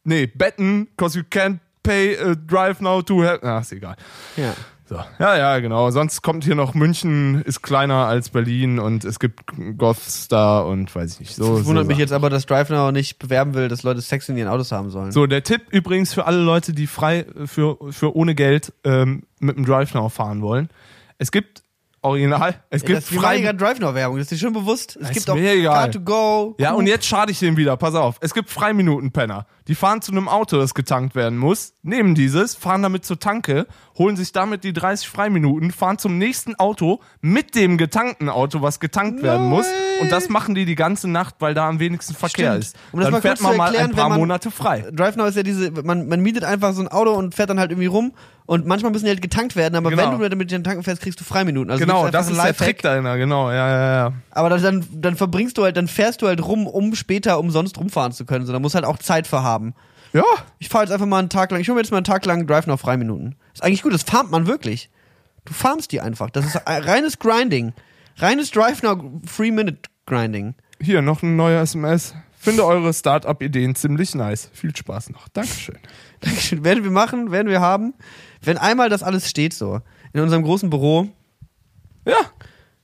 nee, betten, cause you can't pay uh, Drive Now to have, ach, ist egal. Ja. So. Ja, ja, genau. Sonst kommt hier noch München, ist kleiner als Berlin und es gibt Gothstar und weiß ich nicht. So, Das wundert so mich jetzt aber, dass DriveNow nicht bewerben will, dass Leute Sex in ihren Autos haben sollen. So, der Tipp übrigens für alle Leute, die frei für, für ohne Geld ähm, mit dem Drive Now fahren wollen. Es gibt original, es Ey, gibt das, hier frei. gerade DriveNow-Werbung, das ist dir schon bewusst. Es ist gibt auch mir egal. Car2Go. Ja, und jetzt schade ich dem wieder, pass auf. Es gibt Freiminutenpenner. Die fahren zu einem Auto, das getankt werden muss, nehmen dieses, fahren damit zur Tanke, holen sich damit die 30 Freiminuten, fahren zum nächsten Auto mit dem getankten Auto, was getankt werden muss. Und das machen die die ganze Nacht, weil da am wenigsten Verkehr Stimmt. ist. Um das Dann mal fährt man zu mal erklären, ein paar man- Monate frei. DriveNow ist ja diese, man, man mietet einfach so ein Auto und fährt dann halt irgendwie rum und manchmal müssen die halt getankt werden, aber Genau. wenn du damit den tanken fährst, kriegst du Freiminuten. Also Genau, das ist der Trick dahinter, genau, ja, ja, ja. Aber dann- dann, dann verbringst du halt, dann fährst du halt rum, um später umsonst rumfahren zu können. So, da muss halt auch Zeit für haben. Ja, Ich fahre jetzt einfach mal einen Tag lang, ich hole mir jetzt mal einen Tag lang DriveNow Freiminuten. Ist eigentlich gut, das farmt man wirklich. Du farmst die einfach. Das ist ein reines Grinding. Reines DriveNow Free-Minute Grinding. hier noch ein neuer SMS. Finde eure Start-up-Ideen ziemlich nice. Viel Spaß noch. Dankeschön. (laughs) Dankeschön. Werden wir machen, werden wir haben. Wenn einmal das alles steht so, in unserem großen Büro, Ja,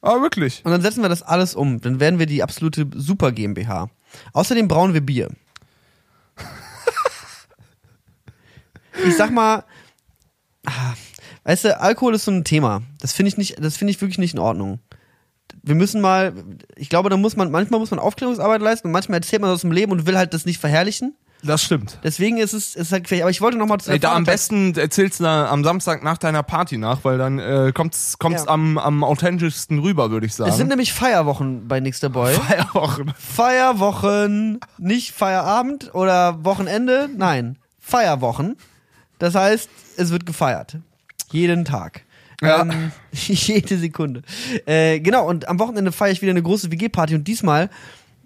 aber wirklich. und dann setzen wir das alles um, dann werden wir die absolute Super GmbH. Außerdem brauen wir Bier. Ich sag mal, ah, weißt du, Alkohol ist so ein Thema. Das finde ich nicht, das finde ich wirklich nicht in Ordnung. Wir müssen mal, ich glaube, da muss man, manchmal muss man Aufklärungsarbeit leisten und manchmal erzählt man aus dem Leben und will halt das nicht verherrlichen. Das stimmt. Deswegen ist es, ist halt gefährlich. Aber ich wollte noch mal zu Ey, der da am besten erzählst du am Samstag nach deiner Party nach, weil dann äh, kommt's, kommt's Ja. am, am authentischsten rüber, würde ich sagen. Es sind nämlich Feierwochen bei Nächster Boy. Feierwochen. Feierwochen, nicht Feierabend oder Wochenende, nein, Feierwochen. Das heißt, es wird gefeiert. Jeden Tag. Ja. Ähm, (laughs) jede Sekunde. Äh, genau, und am Wochenende feiere ich wieder eine große WG-Party und diesmal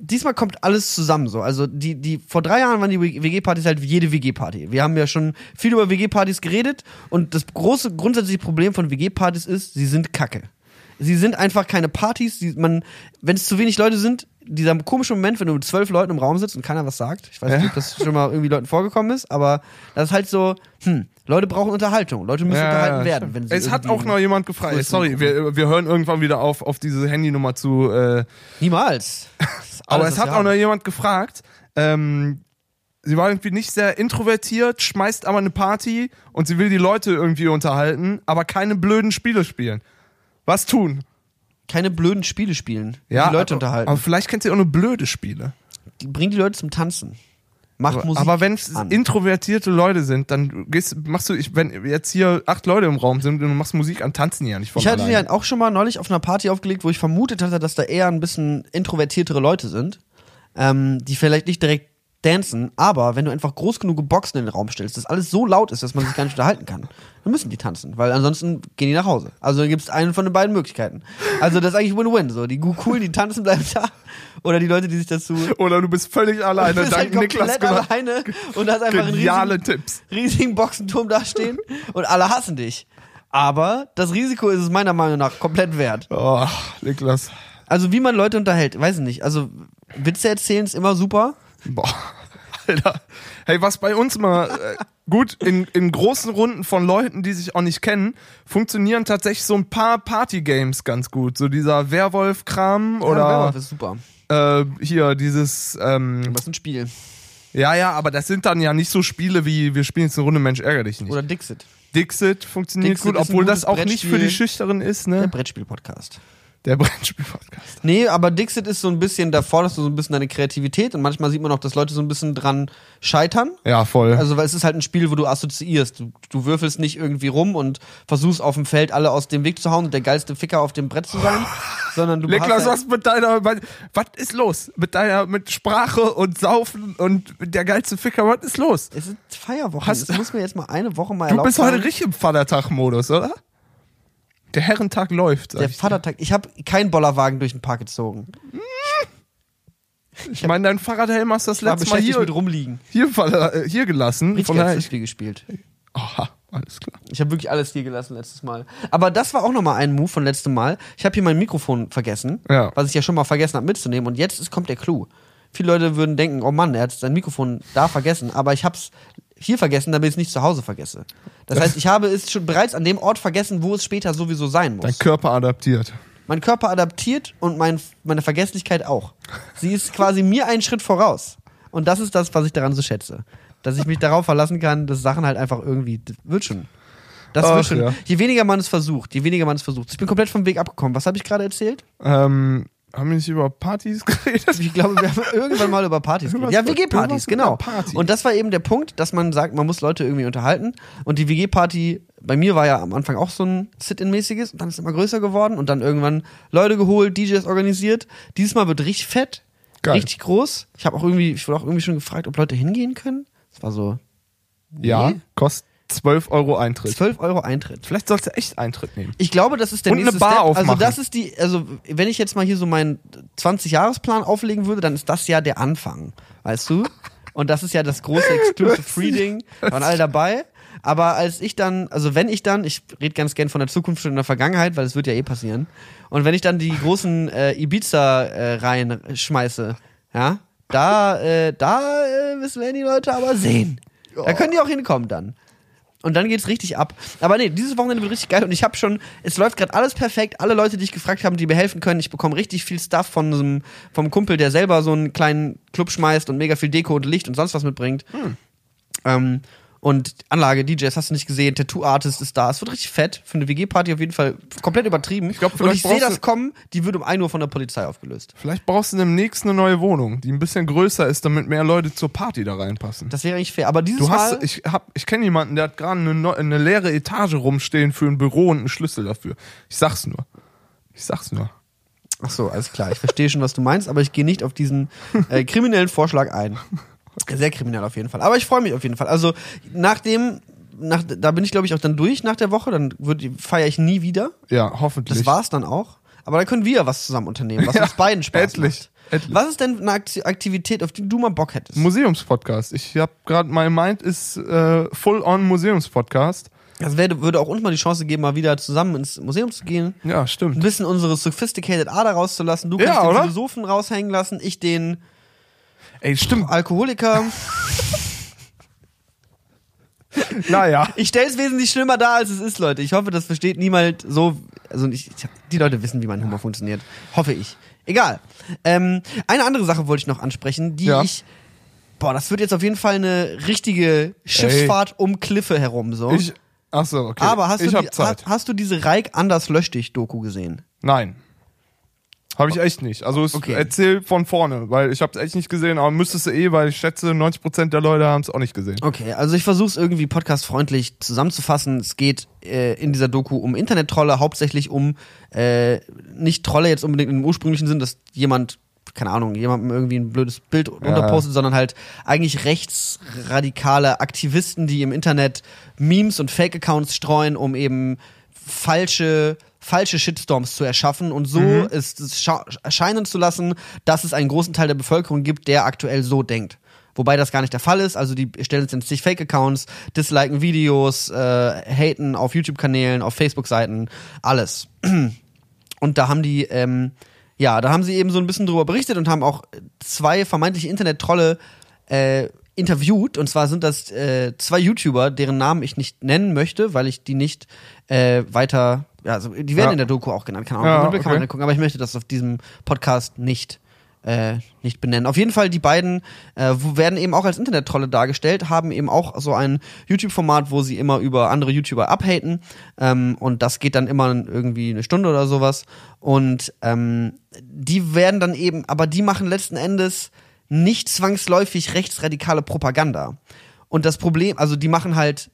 diesmal kommt alles zusammen so. Also die, die, vor drei Jahren waren die WG-Partys halt wie jede WG-Party. Wir haben ja schon viel über WG-Partys geredet und das große grundsätzliche Problem von WG-Partys ist, sie sind kacke. Sie sind einfach keine Partys, die man, wenn es zu wenig Leute sind, dieser komische Moment, wenn du mit zwölf Leuten im Raum sitzt und keiner was sagt. Ich weiß nicht, ob das schon mal irgendwie Leuten vorgekommen ist, aber das ist halt so, hm, Leute brauchen Unterhaltung. Leute müssen Ja, unterhalten ja, werden. Wenn sie es hat auch noch jemand gefragt. größeren Sorry, wir, wir hören irgendwann wieder auf, auf diese Handynummer zu. Äh, Niemals. (laughs) Aber es hat auch haben. noch jemand gefragt. Ähm, sie war irgendwie nicht sehr introvertiert, schmeißt aber eine Party und sie will die Leute irgendwie unterhalten, aber keine blöden Spiele spielen. Was tun? Keine blöden Spiele spielen, die Ja, die Leute aber, unterhalten. Aber vielleicht kennt ihr auch nur blöde Spiele. die bringen die Leute zum Tanzen. Macht Aber, Musik. aber wenn es introvertierte Leute sind, dann gehst, machst du, ich, wenn jetzt hier acht Leute im Raum sind und du machst Musik an, tanzen die ja nicht von Ich hatte ja auch schon mal neulich auf einer Party aufgelegt, wo ich vermutet hatte, dass da eher ein bisschen introvertiertere Leute sind, ähm, die vielleicht nicht direkt dancen, aber wenn du einfach groß genug Boxen in den Raum stellst, dass alles so laut ist, dass man sich gar nicht unterhalten kann, dann müssen die tanzen, weil ansonsten gehen die nach Hause. Also dann gibt es einen von den beiden Möglichkeiten. Also das ist eigentlich Win-Win. So die coolen, die tanzen, bleiben da, oder die Leute, die sich dazu Oder du bist völlig alleine, du bist dank halt Niklas komplett alleine und hast einfach einen riesigen, Tipps. riesigen Boxenturm da stehen und alle hassen dich. Aber das Risiko ist es meiner Meinung nach komplett wert. Oh, Niklas. Also wie man Leute unterhält, weiß ich nicht. Also Witze erzählen ist immer super. Boah, (laughs) Alter. Hey, was bei uns mal äh, gut in, in großen Runden von Leuten, die sich auch nicht kennen, funktionieren tatsächlich so ein paar Partygames ganz gut. So dieser Werwolf-Kram Ja, oder Werwolf ist super. äh, hier dieses. Ähm, ist ein Spiel. ja, ja, aber das sind dann ja nicht so Spiele wie wir spielen jetzt eine Runde Mensch ärger dich nicht. Oder Dixit. Dixit funktioniert Dixit gut, obwohl das auch nicht für die Schüchteren ist, Der ne? Brettspiel-Podcast. Der (laughs) Brettspiel-Podcast. Nee, aber Dixit ist so ein bisschen, da forderst du so ein bisschen deine Kreativität und manchmal sieht man auch, dass Leute so ein bisschen dran scheitern. Ja, voll. Also, weil es ist halt ein Spiel, wo du assoziierst. Du, du würfelst nicht irgendwie rum und versuchst auf dem Feld alle aus dem Weg zu hauen und der geilste Ficker auf dem Brett zu sein, (laughs) sondern du Niklas, halt, was mit deiner, was ist los? Mit deiner, mit Sprache und Saufen und der geilste Ficker, was ist los? es ist Feierwoche. Hast- das muss mir jetzt mal eine Woche mal Du erlaubt bist heute richtig im Vatertag-Modus, oder? Der Herrentag läuft. Der. Vatertag. Ich habe keinen Bollerwagen durch den Park gezogen. Ich meine, dein Fahrradhelm hast du das letzte Mal hier, mit rumliegen. hier, äh, hier gelassen. Ich, Fußball gespielt. aha, alles klar. Ich habe wirklich alles hier gelassen letztes Mal. Aber das war auch nochmal ein Move von letztem Mal. Ich habe hier mein Mikrofon vergessen, Ja. was ich ja schon mal vergessen habe mitzunehmen. Und jetzt ist, kommt der Clou. Viele Leute würden denken, oh Mann, er hat sein Mikrofon da vergessen. Aber ich habe es hier vergessen, damit ich es nicht zu Hause vergesse. Das heißt, ich habe es schon bereits an dem Ort vergessen, wo es später sowieso sein muss. Dein Körper adaptiert. Mein Körper adaptiert und mein, meine Vergesslichkeit auch. Sie ist quasi mir einen Schritt voraus. Und das ist das, was ich daran so schätze. Dass ich mich darauf verlassen kann, dass Sachen halt einfach irgendwie, das wird schon. Das Ach, wird schon. ja. Je weniger man es versucht, je weniger man es versucht. Ich bin komplett vom Weg abgekommen. Was habe ich gerade erzählt? Ähm, haben wir nicht über Partys (laughs) geredet? Ich glaube, wir haben (laughs) irgendwann mal über Partys geredet. Ja, WG-Partys, genau. Party. Und das war eben der Punkt, dass man sagt, man muss Leute irgendwie unterhalten. Und die WG-Party, bei mir war ja am Anfang auch so ein Sit-In-mäßiges und dann ist es immer größer geworden und dann irgendwann Leute geholt, DJs organisiert. Dieses Mal wird richtig fett, Geil. richtig groß. Ich habe auch irgendwie, ich wurde auch irgendwie schon gefragt, ob Leute hingehen können. Das war so Ja, Nee. kostet 12 Euro Eintritt. 12 Euro Eintritt. Vielleicht sollst du echt Eintritt nehmen. Ich glaube, das ist der Und eine nächste Bar Step. aufmachen. Also das ist die, also wenn ich jetzt mal hier so meinen 20-Jahres-Plan auflegen würde, dann ist das ja der Anfang, weißt du? Und das ist ja das große Exclusive (laughs) Free Ding, da waren alle dabei. Aber als ich dann, also wenn ich dann, ich rede ganz gern von der Zukunft und der Vergangenheit, weil es wird ja eh passieren. Und wenn ich dann die großen äh, Ibiza äh, rein schmeiße, ja, da, äh, da äh, müssen wir die Leute aber sehen. Da können die auch hinkommen dann. Und dann geht's richtig ab. Aber nee, dieses Wochenende wird richtig geil und ich habe schon, es läuft gerade alles perfekt. Alle Leute, die ich gefragt habe, die mir helfen können. Ich bekomme richtig viel Stuff von so einem, vom Kumpel, der selber so einen kleinen Club schmeißt und mega viel Deko und Licht und sonst was mitbringt. Ähm, und Anlage, DJs hast du nicht gesehen, Tattoo-Artist ist da. Es wird richtig fett. Für eine WG-Party auf jeden Fall komplett übertrieben. Ich glaub, und ich sehe das kommen, die wird um 1 Uhr von der Polizei aufgelöst. Vielleicht brauchst du demnächst eine neue Wohnung, die ein bisschen größer ist, damit mehr Leute zur Party da reinpassen. Das wäre eigentlich fair. Aber dieses Du Mal. hast, ich hab, ich kenne jemanden, der hat gerade eine, neu- eine leere Etage rumstehen für ein Büro und einen Schlüssel dafür. Ich sag's nur. Ich sag's nur. Ach so, alles klar. Ich verstehe schon, was du meinst, aber ich gehe nicht auf diesen äh, kriminellen Vorschlag ein. (laughs) Sehr kriminell auf jeden Fall. Aber ich freue mich auf jeden Fall. Also nach dem, nach, da bin ich glaube ich auch dann durch nach der Woche. Dann feiere ich nie wieder. Ja, hoffentlich. Das war's dann auch. Aber da können wir was zusammen unternehmen, was Ja, uns beiden Spaß endlich, macht. endlich. Was ist denn eine Akti- Aktivität, auf die du mal Bock hättest? Museumspodcast. Ich habe gerade, mein Mind ist äh, full on Museumspodcast. Das wär, würde auch uns mal die Chance geben, mal wieder zusammen ins Museum zu gehen. Ja, Ein stimmt. bisschen unsere sophisticated Ader rauszulassen. Du kannst Ja, den? Philosophen raushängen lassen, ich den Ey, stimmt. Alkoholiker. (laughs) Naja. Ich stelle es wesentlich schlimmer dar, als es ist, Leute. Ich hoffe, das versteht niemand so. Also ich, ich, die Leute wissen, wie mein Humor funktioniert. Hoffe ich. Egal. Ähm, eine andere Sache wollte ich noch ansprechen, die Ja. ich. Boah, das wird jetzt auf jeden Fall eine richtige Schiffsfahrt um Kliffe herum. So. Ich, ach so, okay. Aber hast ich du, die, Zeit. hast, hast du diese Reik anders lösch dich Doku gesehen? Nein. Habe ich echt nicht. Also es Okay. erzähl von vorne, weil ich habe es echt nicht gesehen, aber müsstest du eh, weil ich schätze, 90% der Leute haben es auch nicht gesehen. Okay, also ich versuche es irgendwie podcastfreundlich zusammenzufassen. Es geht äh, in dieser Doku um Internet-Trolle, hauptsächlich um äh, nicht Trolle jetzt unbedingt im ursprünglichen Sinn, dass jemand keine Ahnung, jemandem irgendwie ein blödes Bild runterpostet, sondern halt eigentlich rechtsradikale Aktivisten, die im Internet Memes und Fake-Accounts streuen, um eben falsche falsche Shitstorms zu erschaffen und so es es scha- erscheinen zu lassen, dass es einen großen Teil der Bevölkerung gibt, der aktuell so denkt. Wobei das gar nicht der Fall ist. Also die stellen sich zig Fake-Accounts, disliken Videos, äh, haten auf YouTube-Kanälen, auf Facebook-Seiten, alles. Und da haben die, ähm, ja, da haben sie eben so ein bisschen drüber berichtet und haben auch zwei vermeintliche Internet-Trolle äh, interviewt. Und zwar sind das äh, zwei YouTuber, deren Namen ich nicht nennen möchte, weil ich die nicht äh, weiter, also die werden Ja. in der Doku auch genannt, keine Ahnung, Ja, ja, kann man okay. angucken, aber ich möchte das auf diesem Podcast nicht äh, nicht benennen. Auf jeden Fall, die beiden äh, werden eben auch als Internet-Trolle dargestellt, haben eben auch so ein YouTube-Format, wo sie immer über andere YouTuber abhaten. Ähm, und das geht dann immer irgendwie eine Stunde oder sowas. Und ähm, die werden dann eben, aber die machen letzten Endes nicht zwangsläufig rechtsradikale Propaganda. Und das Problem, also die machen halt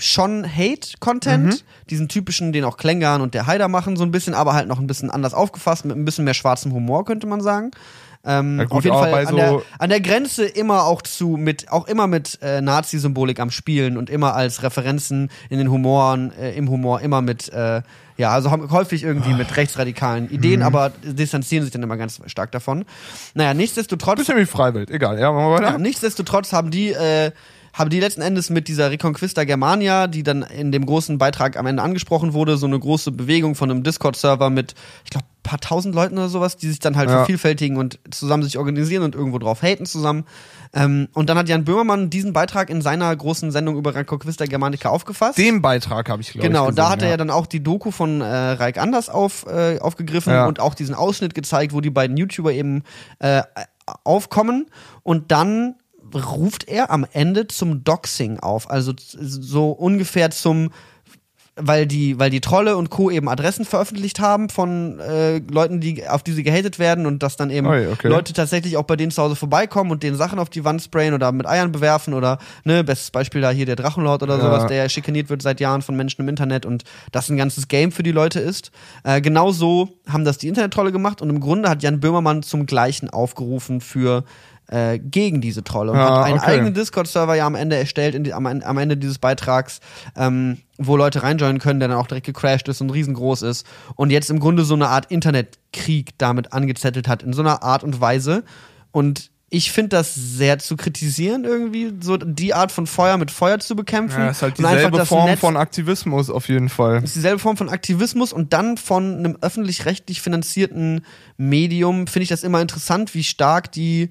schon Hate-Content, Mhm. diesen typischen, den auch Klängern und der Haider machen, so ein bisschen, aber halt noch ein bisschen anders aufgefasst, mit ein bisschen mehr schwarzem Humor, könnte man sagen. Ähm, Ja gut, auf jeden Fall an, der, so- an der Grenze immer auch zu, mit, auch immer mit äh, Nazi-Symbolik am Spielen und immer als Referenzen in den Humoren, äh, im Humor, immer mit, äh, ja, also häufig irgendwie mit rechtsradikalen Mhm. Ideen, aber distanzieren sich dann immer ganz stark davon. Naja, nichtsdestotrotz. Bisschen wie Freiwild, egal. Ja, machen wir Ja, weiter. nichtsdestotrotz haben die, äh, haben die letzten Endes mit dieser Reconquista Germania, die dann in dem großen Beitrag am Ende angesprochen wurde, so eine große Bewegung von einem Discord-Server mit, ich glaube, paar tausend Leuten oder sowas, die sich dann halt Ja. vervielfältigen und zusammen sich organisieren und irgendwo drauf haten zusammen. Ähm, und dann hat Jan Böhmermann diesen Beitrag in seiner großen Sendung über Reconquista Germanica aufgefasst. Den Beitrag habe ich, glaube ich, Genau, da hat er ja dann auch die Doku von äh, Raik Anders auf, äh, aufgegriffen Ja. und auch diesen Ausschnitt gezeigt, wo die beiden YouTuber eben äh, aufkommen und dann ruft er am Ende zum Doxing auf, also so ungefähr zum weil die, weil die Trolle und Co. eben Adressen veröffentlicht haben von äh, Leuten, die, auf die sie gehatet werden und dass dann eben Ui, okay. Leute tatsächlich auch bei denen zu Hause vorbeikommen und denen Sachen auf die Wand sprayen oder mit Eiern bewerfen oder, ne, bestes Beispiel da hier der Drachenlord oder Ja. sowas, der schikaniert wird seit Jahren von Menschen im Internet und das ein ganzes Game für die Leute ist. Äh, genau so haben das die Internet-Trolle gemacht und im Grunde hat Jan Böhmermann zum Gleichen aufgerufen für äh, gegen diese Trolle und Ja, hat einen okay. eigenen Discord-Server ja am Ende erstellt, die, am, am Ende dieses Beitrags, ähm, wo Leute reinjoinen können, der dann auch direkt gecrashed ist und riesengroß ist und jetzt im Grunde so eine Art Internetkrieg damit angezettelt hat, in so einer Art und Weise. Und ich finde das sehr zu kritisieren, irgendwie, so die Art von Feuer mit Feuer zu bekämpfen. Ja, ist halt dieselbe Form Netz- von Aktivismus auf jeden Fall. ist dieselbe Form von Aktivismus und dann von einem öffentlich-rechtlich finanzierten Medium finde ich das immer interessant, wie stark die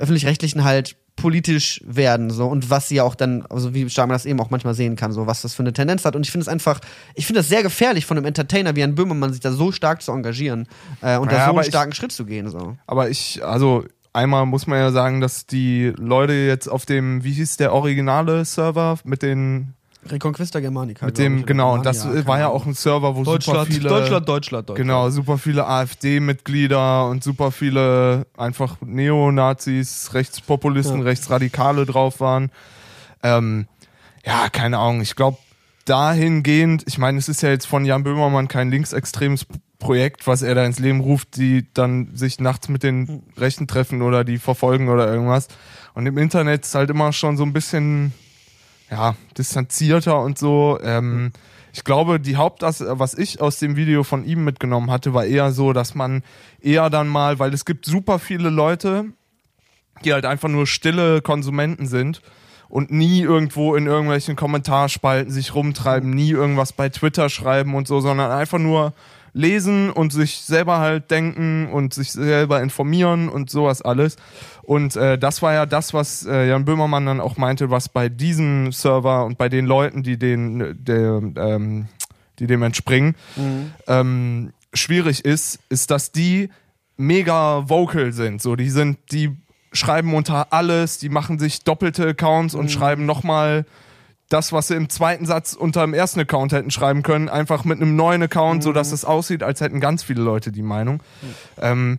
öffentlich-rechtlichen halt politisch werden so und was sie ja auch dann also wie stark man das eben auch manchmal sehen kann so was das für eine Tendenz hat. Und ich finde es einfach ich finde das sehr gefährlich von einem Entertainer wie ein Böhmermann sich da so stark zu engagieren äh, und Ja, da so einen ich- starken Schritt zu gehen so. Aber ich, also einmal muss man ja sagen, dass die Leute jetzt auf dem, wie hieß der originale Server mit den, Reconquista Germanica mit dem, genau, und das Germania, war ja auch ein Server, wo super Deutschland, viele, Deutschland Deutschland Deutschland genau, super viele AfD-Mitglieder und super viele einfach Neonazis, Rechtspopulisten, Ja. Rechtsradikale drauf waren. Ähm, ja, keine Ahnung. Ich glaube, dahingehend, ich meine, es ist ja jetzt von Jan Böhmermann kein linksextremes Projekt, was er da ins Leben ruft, die dann sich nachts mit den Rechten treffen oder die verfolgen oder irgendwas. Und im Internet ist halt immer schon so ein bisschen, ja, distanzierter und so. Ähm, ich glaube, die Haupt, was ich aus dem Video von ihm mitgenommen hatte, war eher so, dass man eher dann mal, weil es gibt super viele Leute, die halt einfach nur stille Konsumenten sind und nie irgendwo in irgendwelchen Kommentarspalten sich rumtreiben, nie irgendwas bei Twitter schreiben und so, sondern einfach nur lesen und sich selber halt denken und sich selber informieren und sowas alles. Und äh, das war ja das, was äh, Jan Böhmermann dann auch meinte, was bei diesem Server und bei den Leuten, die den, der, ähm, die dem entspringen, mhm. ähm, schwierig ist, ist, dass die mega vocal sind. So, die sind, die schreiben unter alles, die machen sich doppelte Accounts und mhm. schreiben nochmal das, was sie im zweiten Satz unter dem ersten Account hätten schreiben können, einfach mit einem neuen Account, mhm. so dass es aussieht, als hätten ganz viele Leute die Meinung. Mhm. Ähm,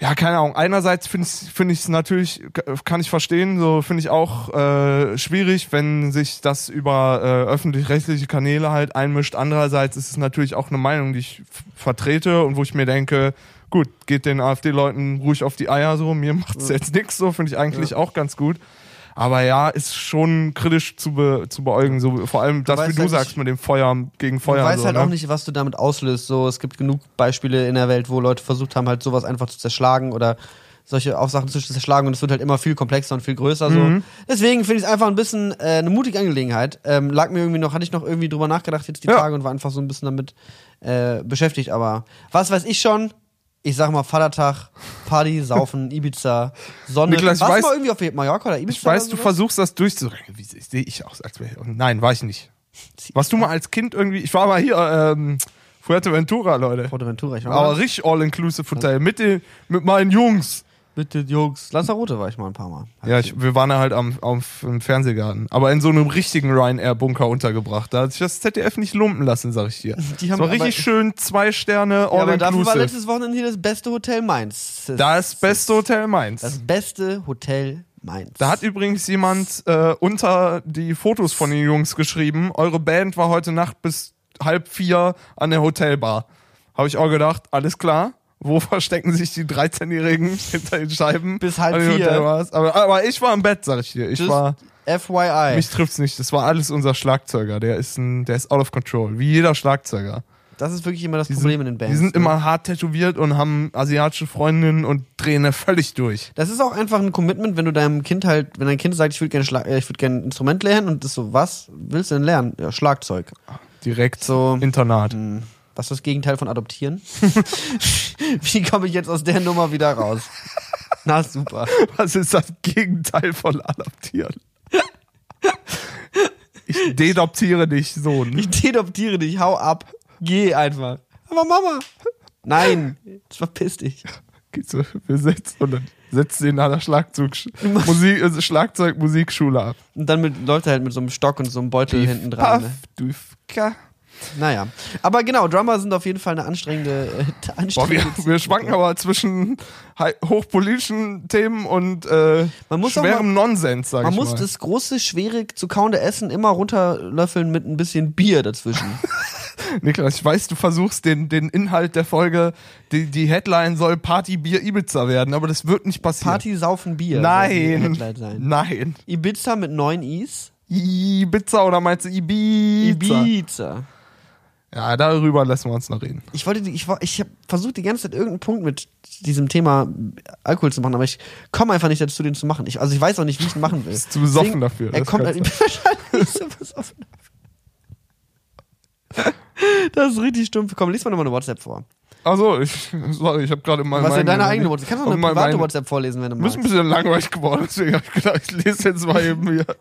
ja, keine Ahnung. Einerseits finde ich es natürlich kann ich verstehen, so finde ich auch äh, schwierig, wenn sich das über äh, öffentlich-rechtliche Kanäle halt einmischt. Andererseits ist es natürlich auch eine Meinung, die ich vertrete und wo ich mir denke, gut, geht den AfD-Leuten ruhig auf die Eier so, mir (laughs) macht's ja. jetzt nichts so, finde ich eigentlich ja. auch ganz gut. Aber ja, ist schon kritisch zu, be, zu beäugen. So, vor allem das, wie du halt sagst, nicht, mit dem Feuer gegen Feuer. Du weißt so, halt ne? auch nicht, was du damit auslöst. So, es gibt genug Beispiele in der Welt, wo Leute versucht haben, halt sowas einfach zu zerschlagen oder solche Aufsachen zu zerschlagen und es wird halt immer viel komplexer und viel größer. So. Mhm. Deswegen finde ich es einfach ein bisschen äh, eine mutige Angelegenheit. Ähm, lag mir irgendwie noch, hatte ich noch irgendwie drüber nachgedacht jetzt die ja. Tage und war einfach so ein bisschen damit äh, beschäftigt. Aber was weiß ich schon, ich sag mal Vatertag, Party, Saufen, (laughs) Ibiza, Sonne. Niklas, Warst du mal irgendwie auf Mallorca oder Ibiza? Ich weiß, du versuchst das durchzurechnen. Wie sehe ich? Als Nein, war ich nicht. Warst du mal als Kind irgendwie? Ich war mal hier, ähm, Fuerteventura, Leute. Fuerteventura, ich war Aber richtig All-Inclusive Hotel mit, den, mit meinen Jungs. Mit den Jungs. Lanzarote war ich mal ein paar Mal. Ja, ich, wir waren halt am, auf, im Fernsehgarten. Aber in so einem richtigen Ryanair-Bunker untergebracht. Da hat sich das ZDF nicht lumpen lassen, sag ich dir. (laughs) Die haben das war richtig schön, zwei Sterne, all ja, aber dafür war letztes Wochenende hier das beste Hotel Mainz. Das, das beste Hotel Mainz. Das beste Hotel Mainz. Da hat übrigens jemand äh, unter die Fotos von den Jungs geschrieben, eure Band war heute Nacht bis halb vier an der Hotelbar. Habe ich auch gedacht, alles klar wo verstecken sich die 13-Jährigen (laughs) hinter den Scheiben? Bis halb vier. Aber, aber ich war im Bett, sag ich dir. Ich Just war. FYI. Mich trifft's nicht. Das war alles unser Schlagzeuger. Der ist ein, der ist out of control. Wie jeder Schlagzeuger. Das ist wirklich immer das die Problem sind, in den Bands. Die sind ne? immer hart tätowiert und haben asiatische Freundinnen und drehen da völlig durch. Das ist auch einfach ein Commitment, wenn du deinem Kind halt, wenn dein Kind sagt, ich würde gerne Schlag, äh, ich würde gerne ein Instrument lernen und das so, was willst du denn lernen? Ja, Schlagzeug. Direkt so Internat. Mh. Was ist das Gegenteil von adoptieren? (laughs) Wie komme ich jetzt aus der Nummer wieder raus? Na super. Was ist das Gegenteil von adoptieren? Ich dedoptiere dich, Sohn. Ich dedoptiere dich, hau ab. Geh einfach. Aber Mama. Nein, verpiss dich. Gehst du besetzt und dann setzt sie in einer Schlagzeug, (laughs) Musik, also Schlagzeug Musikschule ab. Und dann mit, läuft er halt mit so einem Stock und so einem Beutel Dief, hinten dran. Puff, ne? Dufka. Naja, aber genau, Drummer sind auf jeden Fall eine anstrengende, äh, anstrengende (laughs) Boah, wir, wir schwanken aber zwischen hochpolitischen Themen und äh, schwerem mal, Nonsens, sag man ich mal. Man muss das große, schwierig zu kauende Essen immer runterlöffeln mit ein bisschen Bier dazwischen. (laughs) Niklas, ich weiß, du versuchst den, den Inhalt der Folge, die, die Headline soll Party Bier Ibiza werden, aber das wird nicht passieren. Party Saufen Bier. Nein. Nein. Ibiza mit neun Is. Ibiza oder meinst du Ibiza? Ibiza. Ja, darüber lassen wir uns noch reden. Ich wollte, ich, ich habe versucht die ganze Zeit irgendeinen Punkt mit diesem Thema Alkohol zu machen, aber ich komme einfach nicht dazu, den zu machen. Ich, also ich weiß auch nicht, wie ich ihn machen (laughs) will. Bist zu besoffen dafür. Er kommt halt, (laughs) wahrscheinlich so besoffen dafür. Das ist richtig stumpf. Komm, lies mal nochmal eine WhatsApp vor. Achso, ich, sorry, ich habe gerade mal. Was ist denn deine eigene WhatsApp? Kannst du noch eine private mein, WhatsApp vorlesen, wenn du magst? Ist ein bisschen langweilig geworden, deswegen habe ich gedacht, ich lese jetzt mal eben hier. (laughs)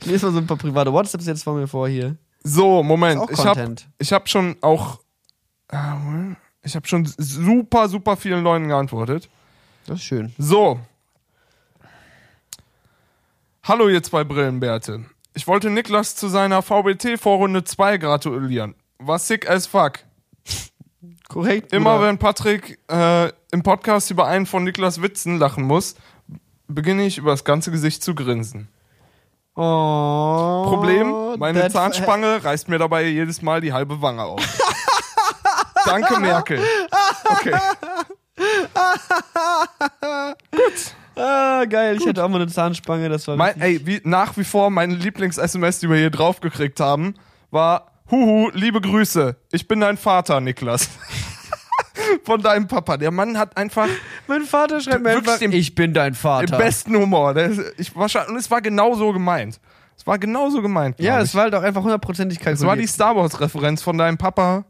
Ich lese mal so ein paar private WhatsApps jetzt vor mir vor hier. So, Moment. Ich habe ich hab schon auch. Ich habe schon super, super vielen Leuten geantwortet. Das ist schön. So. Hallo, ihr zwei Brillenbärte. Ich wollte Niklas zu seiner VBT-Vorrunde 2 gratulieren. War sick as fuck. Korrekt. Immer oder? wenn Patrick äh, im Podcast über einen von Niklas Witzen lachen muss, beginne ich über das ganze Gesicht zu grinsen. Oh, Problem, meine Zahnspange reißt mir dabei jedes Mal die halbe Wange auf. (laughs) Danke, Merkel. Okay. Gut. Ah, geil, Gut. ich hatte auch mal eine Zahnspange, das war mein, Ey, wie, nach wie vor meine Lieblings-SMS, die wir hier draufgekriegt haben, war Huhu, liebe Grüße. Ich bin dein Vater, Niklas. (laughs) Von deinem Papa. Der Mann hat einfach Mein Vater schreibt mir einfach, im- ich bin dein Vater. den besten Humor. Ich, und es war genau so gemeint. Es war genau so gemeint. ja, es war halt auch einfach hundertprozentig es kalkuliert. war die Star Wars-Referenz von deinem Papa.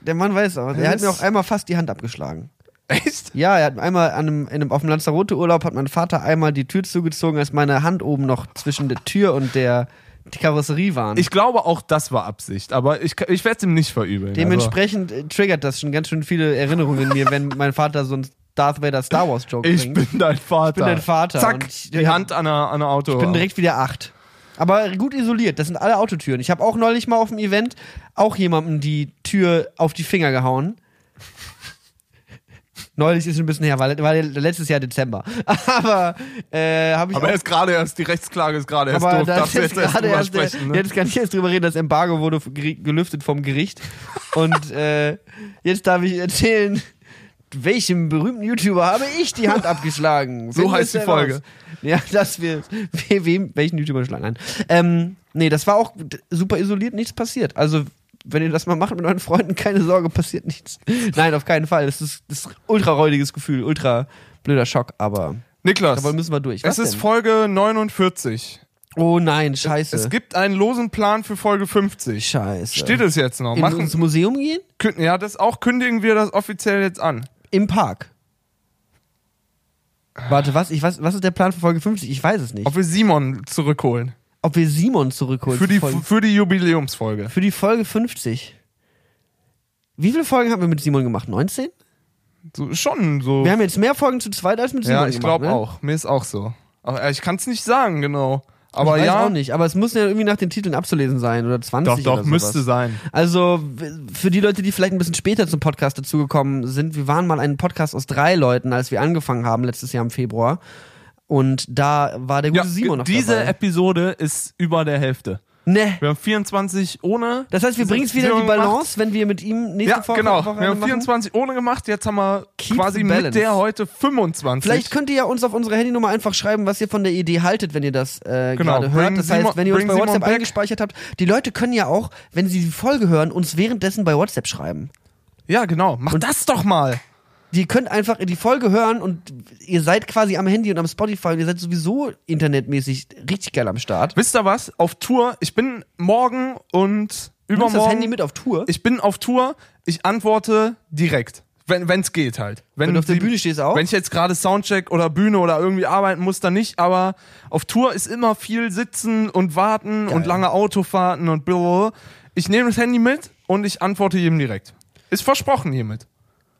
Der Mann weiß auch. Er hat mir auch einmal fast die Hand abgeschlagen. Echt? Ja, er hat einmal an einem, in einem, auf dem Lanzarote-Urlaub hat mein Vater einmal die Tür zugezogen, als meine Hand oben noch zwischen der Tür und der die Karosserie waren. Ich glaube auch, das war Absicht, aber ich, ich werde es ihm nicht verübeln. Dementsprechend äh, triggert das schon ganz schön viele Erinnerungen in mir, wenn mein Vater so ein Darth Vader Star Wars Joke also, ich bringt. bin dein Vater. Ich bin dein Vater Zack, ich- die Hand an der, an der Auto. Ich bin direkt wieder acht. Aber gut isoliert, das sind alle Autotüren. Ich habe auch neulich mal auf dem Event auch jemandem die Tür auf die Finger gehauen. Neulich ist ein bisschen her, weil war letztes Jahr Dezember. (laughs) Aber äh, habe ich aber erst gerade erst, die Rechtsklage ist gerade erst aber doof. da Darfst jetzt jetzt erst gerade drüber erst, der, sprechen, ne? jetzt kann ich jetzt drüber reden, das Embargo wurde gelüftet vom Gericht. Und äh, jetzt darf ich erzählen, welchem berühmten YouTuber habe ich die Hand abgeschlagen? So heißt die. Folge. Ja, das wir, we- wem, welchen YouTuber schlagen ein. Ähm, nee, das war auch super isoliert, nichts passiert. Also, wenn ihr das mal macht mit euren Freunden, keine Sorge, passiert nichts. Nein, auf keinen Fall. Das ist, das ist ultra räudiges Gefühl, ultra blöder Schock, aber Niklas, da müssen wir durch. Was es ist denn? Folge 49. Oh nein, scheiße. Es gibt einen losen Plan für Folge 50. scheiße. Steht es jetzt noch? in Machen, ins Museum gehen? ja, das auch kündigen wir das offiziell jetzt an. Im Park. Warte, was? Ich weiß, was ist der Plan für Folge 50? Ich weiß es nicht. Ob wir Simon zurückholen. Ob wir Simon zurückholen Für die, Folge, für die Jubiläumsfolge. für die Folge 50. Wie viele Folgen haben wir mit Simon gemacht? 19? So, schon so. Wir haben jetzt mehr Folgen zu zweit als mit Simon ja, ich glaube ne? auch. Mir ist auch so. Aber äh, ich kann es nicht sagen, genau. Aber ich weiß ja, auch nicht, aber es muss ja irgendwie nach den Titeln abzulesen sein oder 20 doch, doch, oder sowas. müsste sein. Also für die Leute, die vielleicht ein bisschen später zum Podcast dazugekommen sind, wir waren mal ein Podcast aus drei Leuten, als wir angefangen haben letztes Jahr im Februar. Und da war der gute Ja, Simon noch diese dabei. Episode ist über der Hälfte. Ne. Wir haben 24 ohne. Das heißt, wir diese bringen es wieder in die Simon gemacht. Balance, wenn wir mit ihm nächste Ja, Folge genau. Woche Wir haben machen. 24 ohne gemacht, jetzt haben wir Keep quasi mit balance. der heute 25. Vielleicht könnt ihr ja uns auf unsere Handynummer einfach schreiben, was ihr von der Idee haltet, wenn ihr das äh, Genau, gerade hört. Das Simon- heißt, wenn ihr uns bei Simon WhatsApp back. eingespeichert habt, die Leute können ja auch, wenn sie die Folge hören, uns währenddessen bei WhatsApp schreiben. ja, genau. Mach das doch mal. Die könnt einfach die Folge hören und ihr seid quasi am Handy und am Spotify und ihr seid sowieso internetmäßig richtig geil am Start. Wisst ihr was? Auf Tour. Ich bin morgen und übermorgen. das Handy mit auf Tour? Ich bin auf Tour. Ich antworte direkt. Wenn wenn's geht halt. Wenn du auf der Bühne stehst auch? Wenn ich jetzt gerade Soundcheck oder Bühne oder irgendwie arbeiten muss, dann nicht. Aber auf Tour ist immer viel sitzen und warten und lange Autofahrten und blablabla. Ich nehme das Handy mit und ich antworte jedem direkt. Ist versprochen hiermit.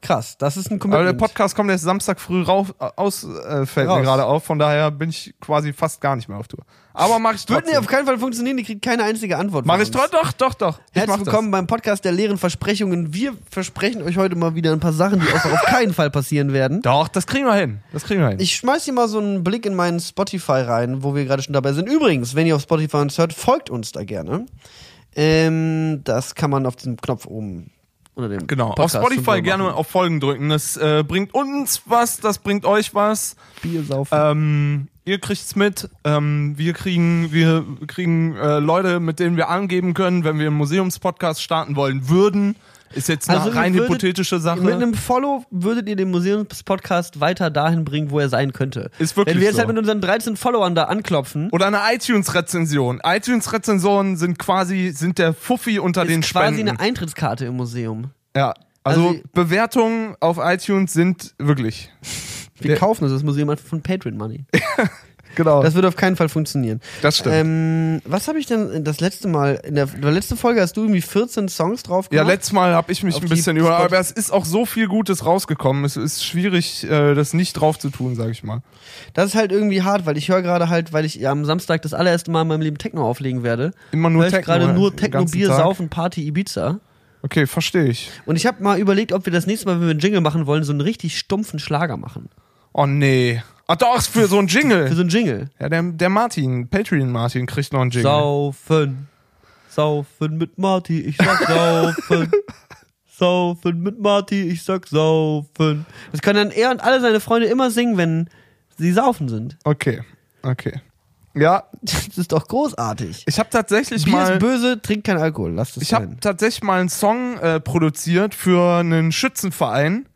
Krass, das ist ein Aber Commitment. der Podcast kommt erst Samstag früh rauf, aus, äh, fällt Raus. mir gerade auf. Von daher bin ich quasi fast gar nicht mehr auf Tour. Aber mach ich trotzdem. nee, auf keinen Fall funktionieren, die kriegt keine einzige Antwort. Mach ich trotzdem? Doch, doch, doch. Ich Herzlich willkommen beim Podcast der leeren Versprechungen. Wir versprechen euch heute mal wieder ein paar Sachen, die auch auf (laughs) keinen Fall passieren werden. Das. Doch, das kriegen wir hin. Das kriegen wir hin. Ich schmeiß hier mal so einen Blick in meinen Spotify rein, wo wir gerade schon dabei sind. Übrigens, wenn ihr auf Spotify uns hört, folgt uns da gerne. Ähm, das kann man auf diesem Knopf oben unter dem Genau, Podcast auf Spotify gerne auf Folgen drücken. Das äh, bringt uns was, das bringt euch was. Bier saufen. Ähm, ihr kriegt's mit. Ähm, wir kriegen, wir kriegen äh, Leute, mit denen wir angeben können, wenn wir einen Museumspodcast starten wollen würden. Ist jetzt eine Also rein würdet- hypothetische Sache. Mit einem Follow würdet ihr den Museumspodcast weiter dahin bringen, wo er sein könnte. Ist wirklich Wenn wir jetzt so. halt mit unseren 13 Followern da anklopfen, Oder eine iTunes-Rezension. iTunes-Rezensionen sind quasi, sind der Fuffi unter den ist quasi Spenden. eine Eintrittskarte im Museum. ja. Also, Also- Bewertungen auf iTunes sind wirklich. Wir Der- kaufen uns das Museum einfach von Patreon Money. (laughs) Genau. Das, Das wird auf keinen Fall funktionieren. stimmt. Ähm, was habe ich denn das letzte Mal, in der, in der letzten Folge hast du irgendwie 14 Songs drauf Ja, gemacht? letztes Mal habe ich mich Auf ein bisschen über, aber es ist auch so viel Gutes rausgekommen. Es ist schwierig, äh, das nicht drauf zu tun, sag ich mal. Das ist halt irgendwie hart, weil ich höre gerade halt, weil ich am Samstag das allererste Mal in meinem Leben Techno auflegen werde. Immer nur Techno. gerade ja, nur Techno, Bier, Tag. Saufen, Party, Ibiza. Okay, verstehe ich. Und ich habe mal überlegt, ob wir das nächste Mal, wenn wir einen Jingle machen wollen, so einen richtig stumpfen Schlager machen. Oh nee. Ach doch, ist für so ein Für Jingle. so einen Jingle. Ja, der, der Martin, Patreon Martin, kriegt noch einen Jingle. Saufen. Saufen mit Marty, ich sag saufen. (laughs) saufen mit Marty, ich sag saufen. Das können dann er und alle seine Freunde immer singen, wenn sie saufen sind. Okay, okay. Ja, Das ist doch großartig. ich habe tatsächlich Bier mal ist böse, trinkt kein Alkohol, lasst es Ich habe tatsächlich mal einen Song äh, produziert für einen Schützenverein.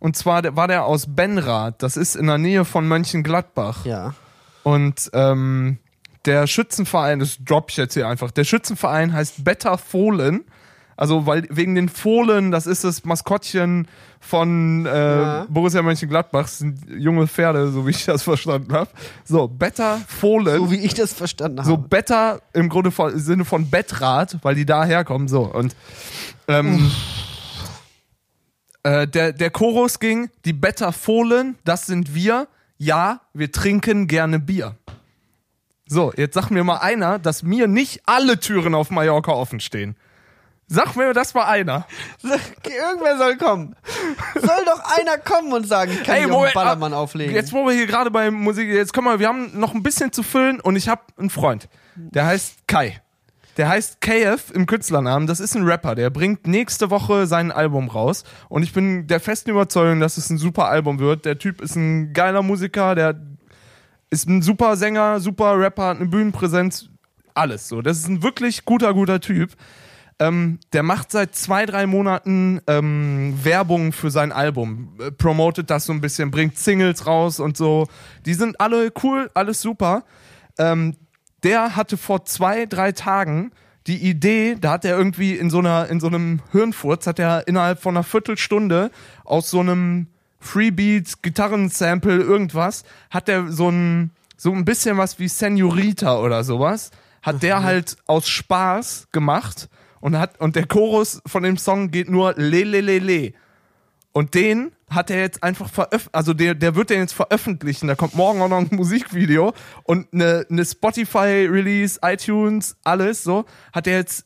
Und zwar war der aus Benrath. Das ist in der Nähe von Mönchengladbach. Ja. Und ähm, der Schützenverein, das drop ich jetzt hier einfach. Der Schützenverein heißt Better Fohlen. Also weil wegen den Fohlen, das ist das Maskottchen von äh, Ja. Borussia Mönchengladbach. Das sind junge Pferde, so wie ich das (laughs) verstanden habe. So, Better Fohlen. So wie ich das verstanden habe. So better im Grunde von, im Sinne von Bettrad, weil die da herkommen. So und ähm, äh, der, der Chorus ging, die Better Fohlen, das sind wir. Ja, wir trinken gerne Bier. So, jetzt sag mir mal einer, dass mir nicht alle Türen auf Mallorca offen stehen. Sag mir das mal einer. Irgendwer soll kommen. Soll doch einer kommen und sagen, ich kann Ey, hier auch Moment, Ballermann auflegen. Jetzt, wo wir hier gerade bei Musik, jetzt komm mal, wir haben noch ein bisschen zu füllen und ich habe einen Freund, der heißt Kai. Der heißt KF im Künstlernamen. Das ist ein Rapper, der bringt nächste Woche sein Album raus und ich bin der festen Überzeugung, dass es ein super Album wird. Der Typ ist ein geiler Musiker, der ist ein super Sänger, super Rapper, hat eine Bühnenpräsenz, alles so. Das ist ein wirklich guter, guter Typ. Ähm, der macht seit zwei, drei Monaten ähm, Werbung für sein Album, äh, promotet das so ein bisschen, bringt Singles raus und so. Die sind alle cool, alles super. Ähm, der hatte vor zwei, drei Tagen die Idee, da hat er irgendwie in so einer, in so einem Hirnfurz, hat er innerhalb von einer Viertelstunde aus so einem Freebeat, Gitarrensample, irgendwas, hat er so ein, so ein bisschen was wie Senorita oder sowas, hat der halt aus Spaß gemacht und hat, und der Chorus von dem Song geht nur le le le le. Und den hat er jetzt einfach veröffentlicht, also der, der wird den jetzt veröffentlichen. Da kommt morgen auch noch ein (laughs) Musikvideo und eine, eine Spotify-Release, iTunes, alles so, hat er jetzt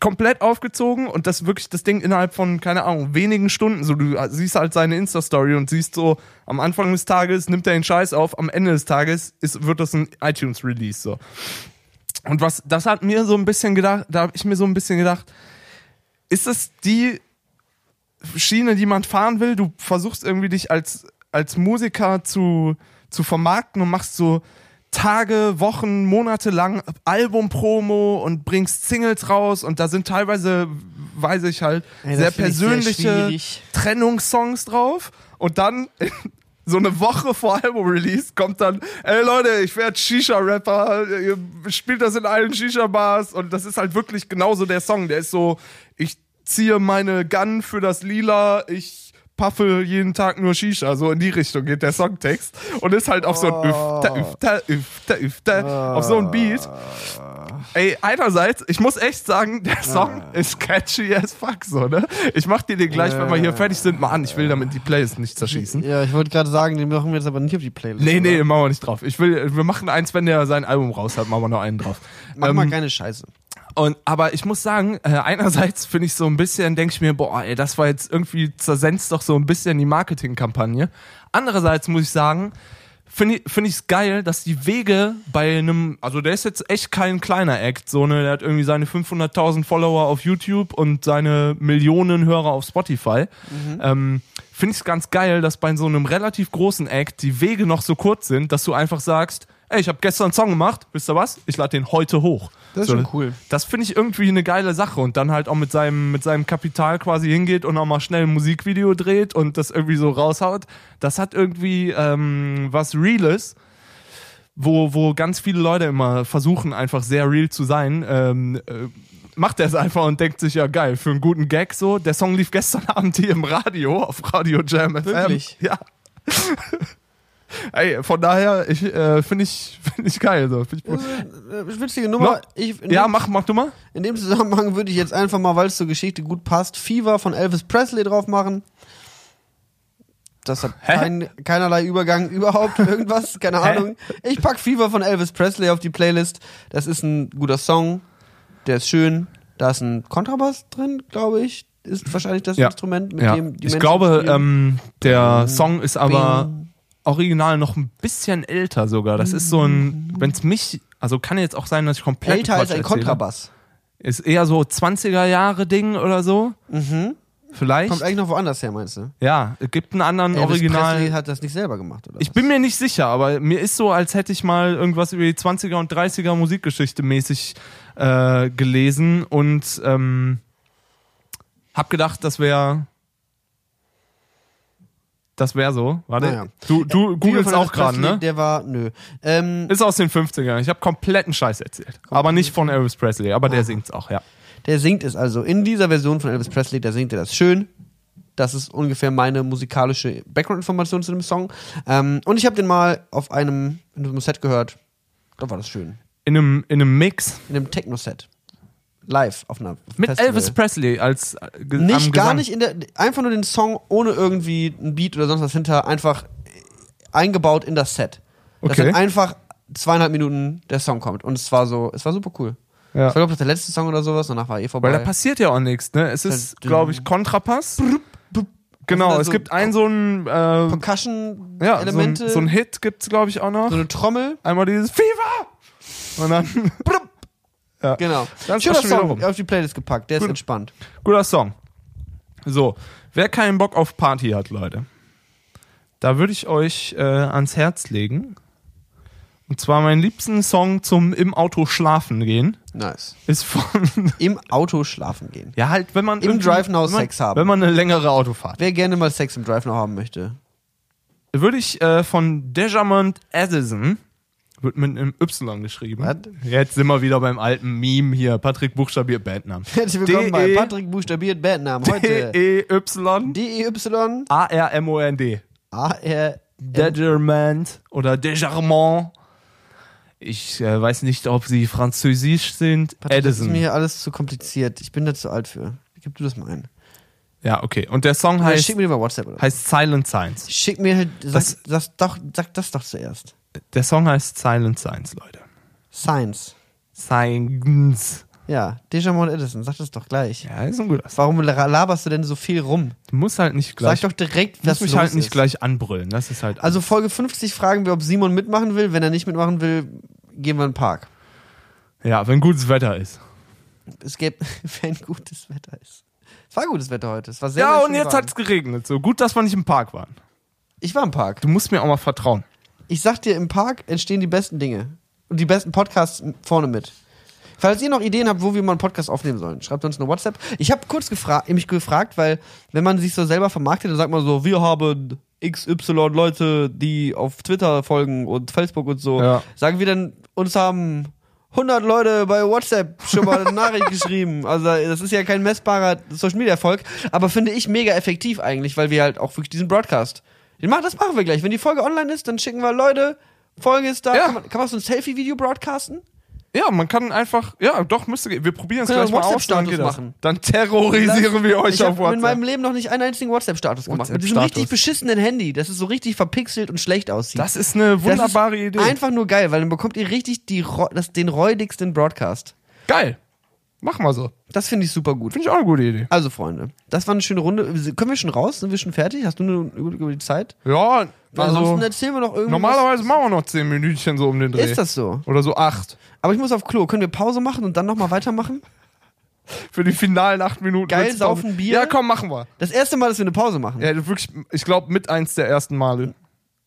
komplett aufgezogen und das wirklich das Ding innerhalb von, keine Ahnung, wenigen Stunden. So, du siehst halt seine Insta-Story und siehst so, am Anfang des Tages nimmt er den Scheiß auf, am Ende des Tages ist, wird das ein iTunes-Release so. Und was, das hat mir so ein bisschen gedacht, da habe ich mir so ein bisschen gedacht, ist das die Schiene, die man fahren will? Du versuchst irgendwie dich als, als Musiker zu, zu vermarkten und machst so Tage, Wochen, Monate lang Albumpromo und bringst Singles raus und da sind teilweise, weiß ich halt, Ey, sehr persönliche. Trennungssongs drauf und dann (laughs) so eine Woche vor Album-Release kommt dann, ey Leute, ich werde Shisha-Rapper, ihr spielt das in allen Shisha-Bars und das ist halt wirklich genauso der Song. Der ist so, ich ziehe meine Gun für das Lila, ich paffe jeden Tag nur Shisha, so in die Richtung geht der Songtext und ist halt auf so ein Üfter, Üfter, Üfter, Üfter, auf so ein Beat. Ey, einerseits, ich muss echt sagen, der Song ist catchy as fuck, so, ne? Ich mach dir den gleich, wenn wir hier fertig sind, mal an. Ich will damit die Playlist nicht zerschießen. Ja, ich wollte gerade sagen, den machen wir jetzt aber nicht auf die Playlist. Nee, nee, oder? machen wir nicht drauf. Ich will, wir machen eins, wenn der sein Album raus hat, machen wir noch einen drauf. Mach Ähm, mal keine Scheiße. Und, aber ich muss sagen, äh, einerseits finde ich so ein bisschen, denke ich mir, boah, ey, das war jetzt irgendwie zersenzt doch so ein bisschen die Marketingkampagne. Andererseits muss ich sagen, finde ich finde ich's geil, dass die Wege bei einem, also der ist jetzt echt kein kleiner Act, so ne, der hat irgendwie seine 500.000 Follower auf YouTube und seine Millionen Hörer auf Spotify. Ähm, finde ich's ganz geil, dass bei so einem relativ großen Act die Wege noch so kurz sind, dass du einfach sagst, ey, ich habe gestern einen Song gemacht, wisst ihr was? Ich lade den heute hoch. Das ist So, schon cool. Das finde ich irgendwie eine geile Sache und dann halt auch mit seinem, mit seinem Kapital quasi hingeht und auch mal schnell ein Musikvideo dreht und das irgendwie so raushaut. Das hat irgendwie ähm, was Reales, wo, wo ganz viele Leute immer versuchen, einfach sehr real zu sein. Ähm, äh, macht er es einfach und denkt sich, ja geil, für einen guten Gag so. Der Song lief gestern (laughs) Abend hier im Radio, auf Radio Jam FM. Wirklich? Ja. Ey, von daher, ich äh, finde ich, (laughs) finde ich geil. So. Find ich gut. Äh, Witzige Nummer. No. Ich, in, Ja, dem, mach, mach du mal. in dem Zusammenhang würde ich jetzt einfach mal, weil es zur Geschichte gut passt, Fever von Elvis Presley drauf machen. Das hat kein, keinerlei Übergang (laughs) überhaupt, irgendwas, keine Hä? Ahnung. Ich pack Fever von Elvis Presley auf die Playlist. Das ist ein guter Song, der ist schön. Da ist ein Kontrabass drin, glaube ich. Ist wahrscheinlich das Ja. Instrument, mit Ja. dem die ich Menschen glaube, ähm, der Song ist aber Bing. Original noch ein bisschen älter sogar. Das ist so ein, wenn es mich, also kann jetzt auch sein, dass ich komplett älter als ein erzähle. Kontrabass. Ist eher so 20er Jahre Ding oder so. Mhm. Vielleicht. Kommt eigentlich noch woanders her, meinst du? ja, es gibt einen anderen Elvis Original. Presley hat das nicht selber gemacht, oder? Ich was? bin mir nicht sicher, aber mir ist so, als hätte ich mal irgendwas über die 20er und 30er Musikgeschichte mäßig äh, gelesen und ähm, hab gedacht, das wäre das wäre so. Warte, Naja. du, du Video googelst auch gerade, ne? Der war, nö. Ähm, Ist aus den 50ern. Ich habe kompletten Scheiß erzählt. Aber nicht von Elvis Presley, aber der singt's auch, ja. der singt es also in dieser Version von Elvis Presley, da singt er das schön. Das ist ungefähr meine musikalische Background-Information zu dem Song. Ähm, und ich habe den mal auf einem, in einem Set gehört. Da war das schön. In einem, in einem Mix In einem Techno-Set. Live auf einer mit Festival. Elvis Presley als äh, ge- Nicht, gar nicht in der, einfach nur den Song ohne irgendwie ein Beat oder sonst was hinter, einfach eingebaut in das Set. Dass Okay. dann einfach zweieinhalb Minuten der Song kommt. Und es war so, es war super cool. Ja. Ich glaube, das der letzte Song oder sowas, danach war eh vorbei. Weil da passiert ja auch nichts, ne? Es ist, glaube ich, Kontrapass. Genau, Also es so gibt einen so einen äh, ja, so, Percussion-Elemente, ein, so ein Hit gibt's glaube ich auch noch. so eine Trommel. Einmal dieses Fever und dann ja. Genau. Ist Schöner das schon wieder Song, auf die Playlist gepackt, der ist Gut. entspannt. guter Song. So, wer keinen Bock auf Party hat, Leute, da würde ich euch äh, ans Herz legen. Und zwar meinen liebsten Song zum im Auto schlafen gehen Nice. ist von (laughs) Im Auto schlafen gehen. ja halt, wenn man Im Drive Now wenn man- Sex haben. Wenn man eine längere Autofahrt. Wer gerne mal Sex im Drive noch haben möchte. würde ich äh, von Dejamond Addison, wird mit einem Y geschrieben. Was? Jetzt sind wir wieder beim alten Meme hier. Patrick buchstabiert Bandnamen. (laughs) Herzlich willkommen bei D-E- Patrick buchstabiert Bandnamen. Heute D-E-Y D-E-Y A-R-M-O-N-D. A-R Degermond oder Degermont. Ich äh, weiß nicht, ob sie französisch sind. Patrick, das ist mir hier alles zu kompliziert. Ich bin da zu alt für. Gib du das mal ein. Ja, okay. Und der Song heißt, schick mir mal WhatsApp. Oder? heißt Silent Science. Schick mir halt, sag, Das- das, doch, sag das doch zuerst. Der Song heißt Silent Science, Leute. Science. Science. Ja, Dejamon Edison, sag das doch gleich. Ja, ist ein guter. Warum la- laberst du denn so viel rum? Du musst halt nicht gleich. Sag doch direkt, Du was musst mich los halt nicht ist. gleich anbrüllen. Das ist halt. Also Folge 50 fragen wir, ob Simon mitmachen will. Wenn er nicht mitmachen will, gehen wir in den Park. ja, wenn gutes Wetter ist. Es gäbe, (laughs) wenn gutes Wetter ist. Es war gutes Wetter heute. Es war sehr, Ja, sehr und jetzt warm. hat's geregnet. So gut, dass wir nicht im Park waren. Ich war im Park. Du musst mir auch mal vertrauen. Ich sag dir, im Park entstehen die besten Dinge. Und die besten Podcasts vorne mit. Falls ihr noch Ideen habt, wo wir mal einen Podcast aufnehmen sollen, schreibt uns eine WhatsApp. Ich habe kurz gefra mich gefragt, weil wenn man sich so selber vermarktet, dann sagt man so, wir haben XY Leute, die auf Twitter folgen und Facebook und so. Ja. Sagen wir dann, uns haben 100 Leute bei WhatsApp schon mal eine Nachricht (laughs) geschrieben. Also das ist ja kein messbarer Social Media Erfolg, aber finde ich mega effektiv eigentlich, weil wir halt auch wirklich diesen Broadcast. Machen, das machen wir gleich. Wenn die Folge online ist, dann schicken wir Leute, Folge ist da. Ja. Kann, man, kann man so ein Selfie-Video broadcasten? Ja, man kann einfach, ja, doch, müsste gehen. Wir probieren es gleich mal aus, dann das. machen? Dann terrorisieren wir euch ich auf habe in WhatsApp. meinem Leben noch nicht einen einzigen WhatsApp-Status gemacht. Mit diesem richtig beschissenen Handy, das ist so richtig verpixelt und schlecht aussieht. Das ist eine wunderbare ist Idee. Einfach nur geil, weil dann bekommt ihr richtig die, das, den räudigsten Broadcast. Geil. Mach mal so. Das finde ich super gut. Finde ich auch eine gute Idee. Also, Freunde, das war eine schöne Runde. Können wir schon raus? Sind wir schon fertig? Hast du eine, über, die Zeit? Ja, Ansonsten also erzählen wir noch irgendwas. normalerweise machen wir noch 10 Minütchen so um den Dreh. ist das so. Oder so 8. Aber ich muss auf Klo. Können wir Pause machen und dann nochmal weitermachen? (laughs) Für die finalen 8 Minuten. Geil, saufen Bier. Ja, komm, machen wir. Das erste Mal, dass wir eine Pause machen. Ja, wirklich, ich glaube, mit eins der ersten Male.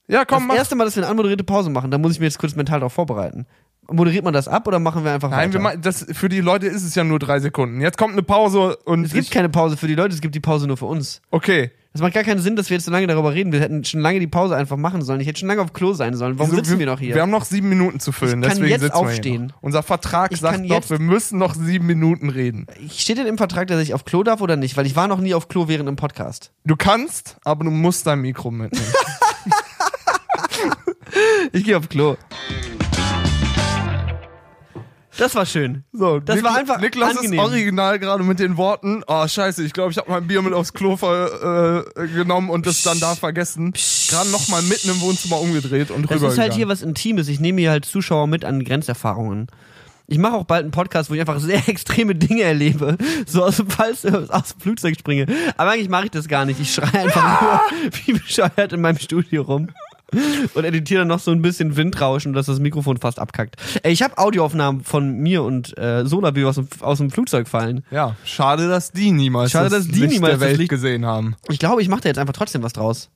Ja, komm, das mach. erste Mal, dass wir eine anmoderierte Pause machen, da muss ich mir jetzt kurz mental darauf vorbereiten. Moderiert man das ab oder machen wir einfach Nein, weiter? wir ma- das, für die Leute ist es ja nur drei Sekunden. Jetzt kommt eine Pause und es gibt keine Pause für die Leute, es gibt die Pause nur für uns. okay. Das macht gar keinen Sinn, dass wir jetzt so lange darüber reden. Wir hätten schon lange die Pause einfach machen sollen. Ich hätte schon lange auf Klo sein sollen. Warum Wieso? sitzen wir noch hier? Wir haben noch sieben Minuten zu füllen. Ich kann deswegen jetzt sitzen wir aufstehen. Unser Vertrag Ich sagt doch, jetzt- wir müssen noch sieben Minuten reden. Steht denn im Vertrag, dass ich auf Klo darf oder nicht? Weil ich war noch nie auf Klo während dem Podcast. Du kannst, aber du musst dein Mikro mitnehmen. (laughs) Ich gehe auf Klo. Das war schön. So, Das war einfach Niklas angenehm. ist original gerade mit den Worten, oh scheiße, ich glaube, ich habe mein Bier mit aufs Klo ver, äh, genommen und das dann da vergessen. Gerade nochmal mitten im Wohnzimmer umgedreht und Das rübergegangen. ist halt hier was Intimes. Ich nehme hier halt Zuschauer mit an Grenzerfahrungen. Ich mache auch bald einen Podcast, wo ich einfach sehr (laughs) extreme Dinge erlebe. So aus dem Falls, aus dem Flugzeug springe. Aber eigentlich mache ich das gar nicht. Ich schreie einfach nur (laughs) wie bescheuert in meinem Studio rum. Und editiere dann noch so ein bisschen Windrauschen, dass das Mikrofon fast abkackt. Ey, ich habe Audioaufnahmen von mir und äh, Sola, wie wir aus dem, aus dem Flugzeug fallen. Ja, schade, dass die niemals Schade, das dass die Licht niemals der das Welt Licht- gesehen haben. Ich glaube, ich mache da jetzt einfach trotzdem was draus.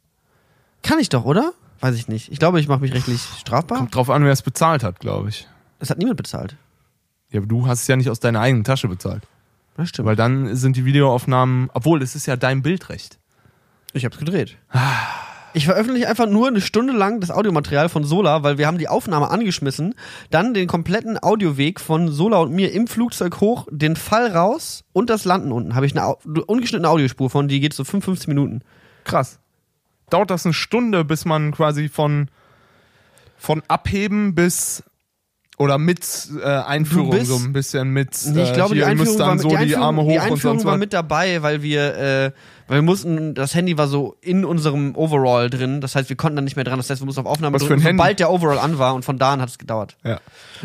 Kann ich doch, oder? Weiß ich nicht. Ich glaube, ich mache mich rechtlich strafbar. Kommt drauf an, wer es bezahlt hat, glaube ich. Das hat niemand bezahlt. Ja, aber du hast es ja nicht aus deiner eigenen Tasche bezahlt. Das stimmt. Weil dann sind die Videoaufnahmen, obwohl es ist ja dein Bildrecht. Ich hab's gedreht. Ich veröffentliche einfach nur eine Stunde lang das Audiomaterial von Sola, weil wir haben die Aufnahme angeschmissen, dann den kompletten Audioweg von Sola und mir im Flugzeug hoch, den Fall raus und das Landen unten. Habe ich eine ungeschnittene Audiospur von, die geht so 55 Minuten. Krass. Dauert das eine Stunde, bis man quasi von, von Abheben bis oder mit äh, Einführung bist- so ein bisschen mit. Nee, ich äh, glaube, die Einführung, war so die Einführung, die Einführung war mit dabei, weil wir, äh, weil wir mussten, das Handy war so in unserem Overall drin. Das heißt, wir konnten dann nicht mehr dran. Das heißt, wir mussten auf Aufnahme Was drücken, sobald der Overall an war und von da an hat es gedauert. Ja.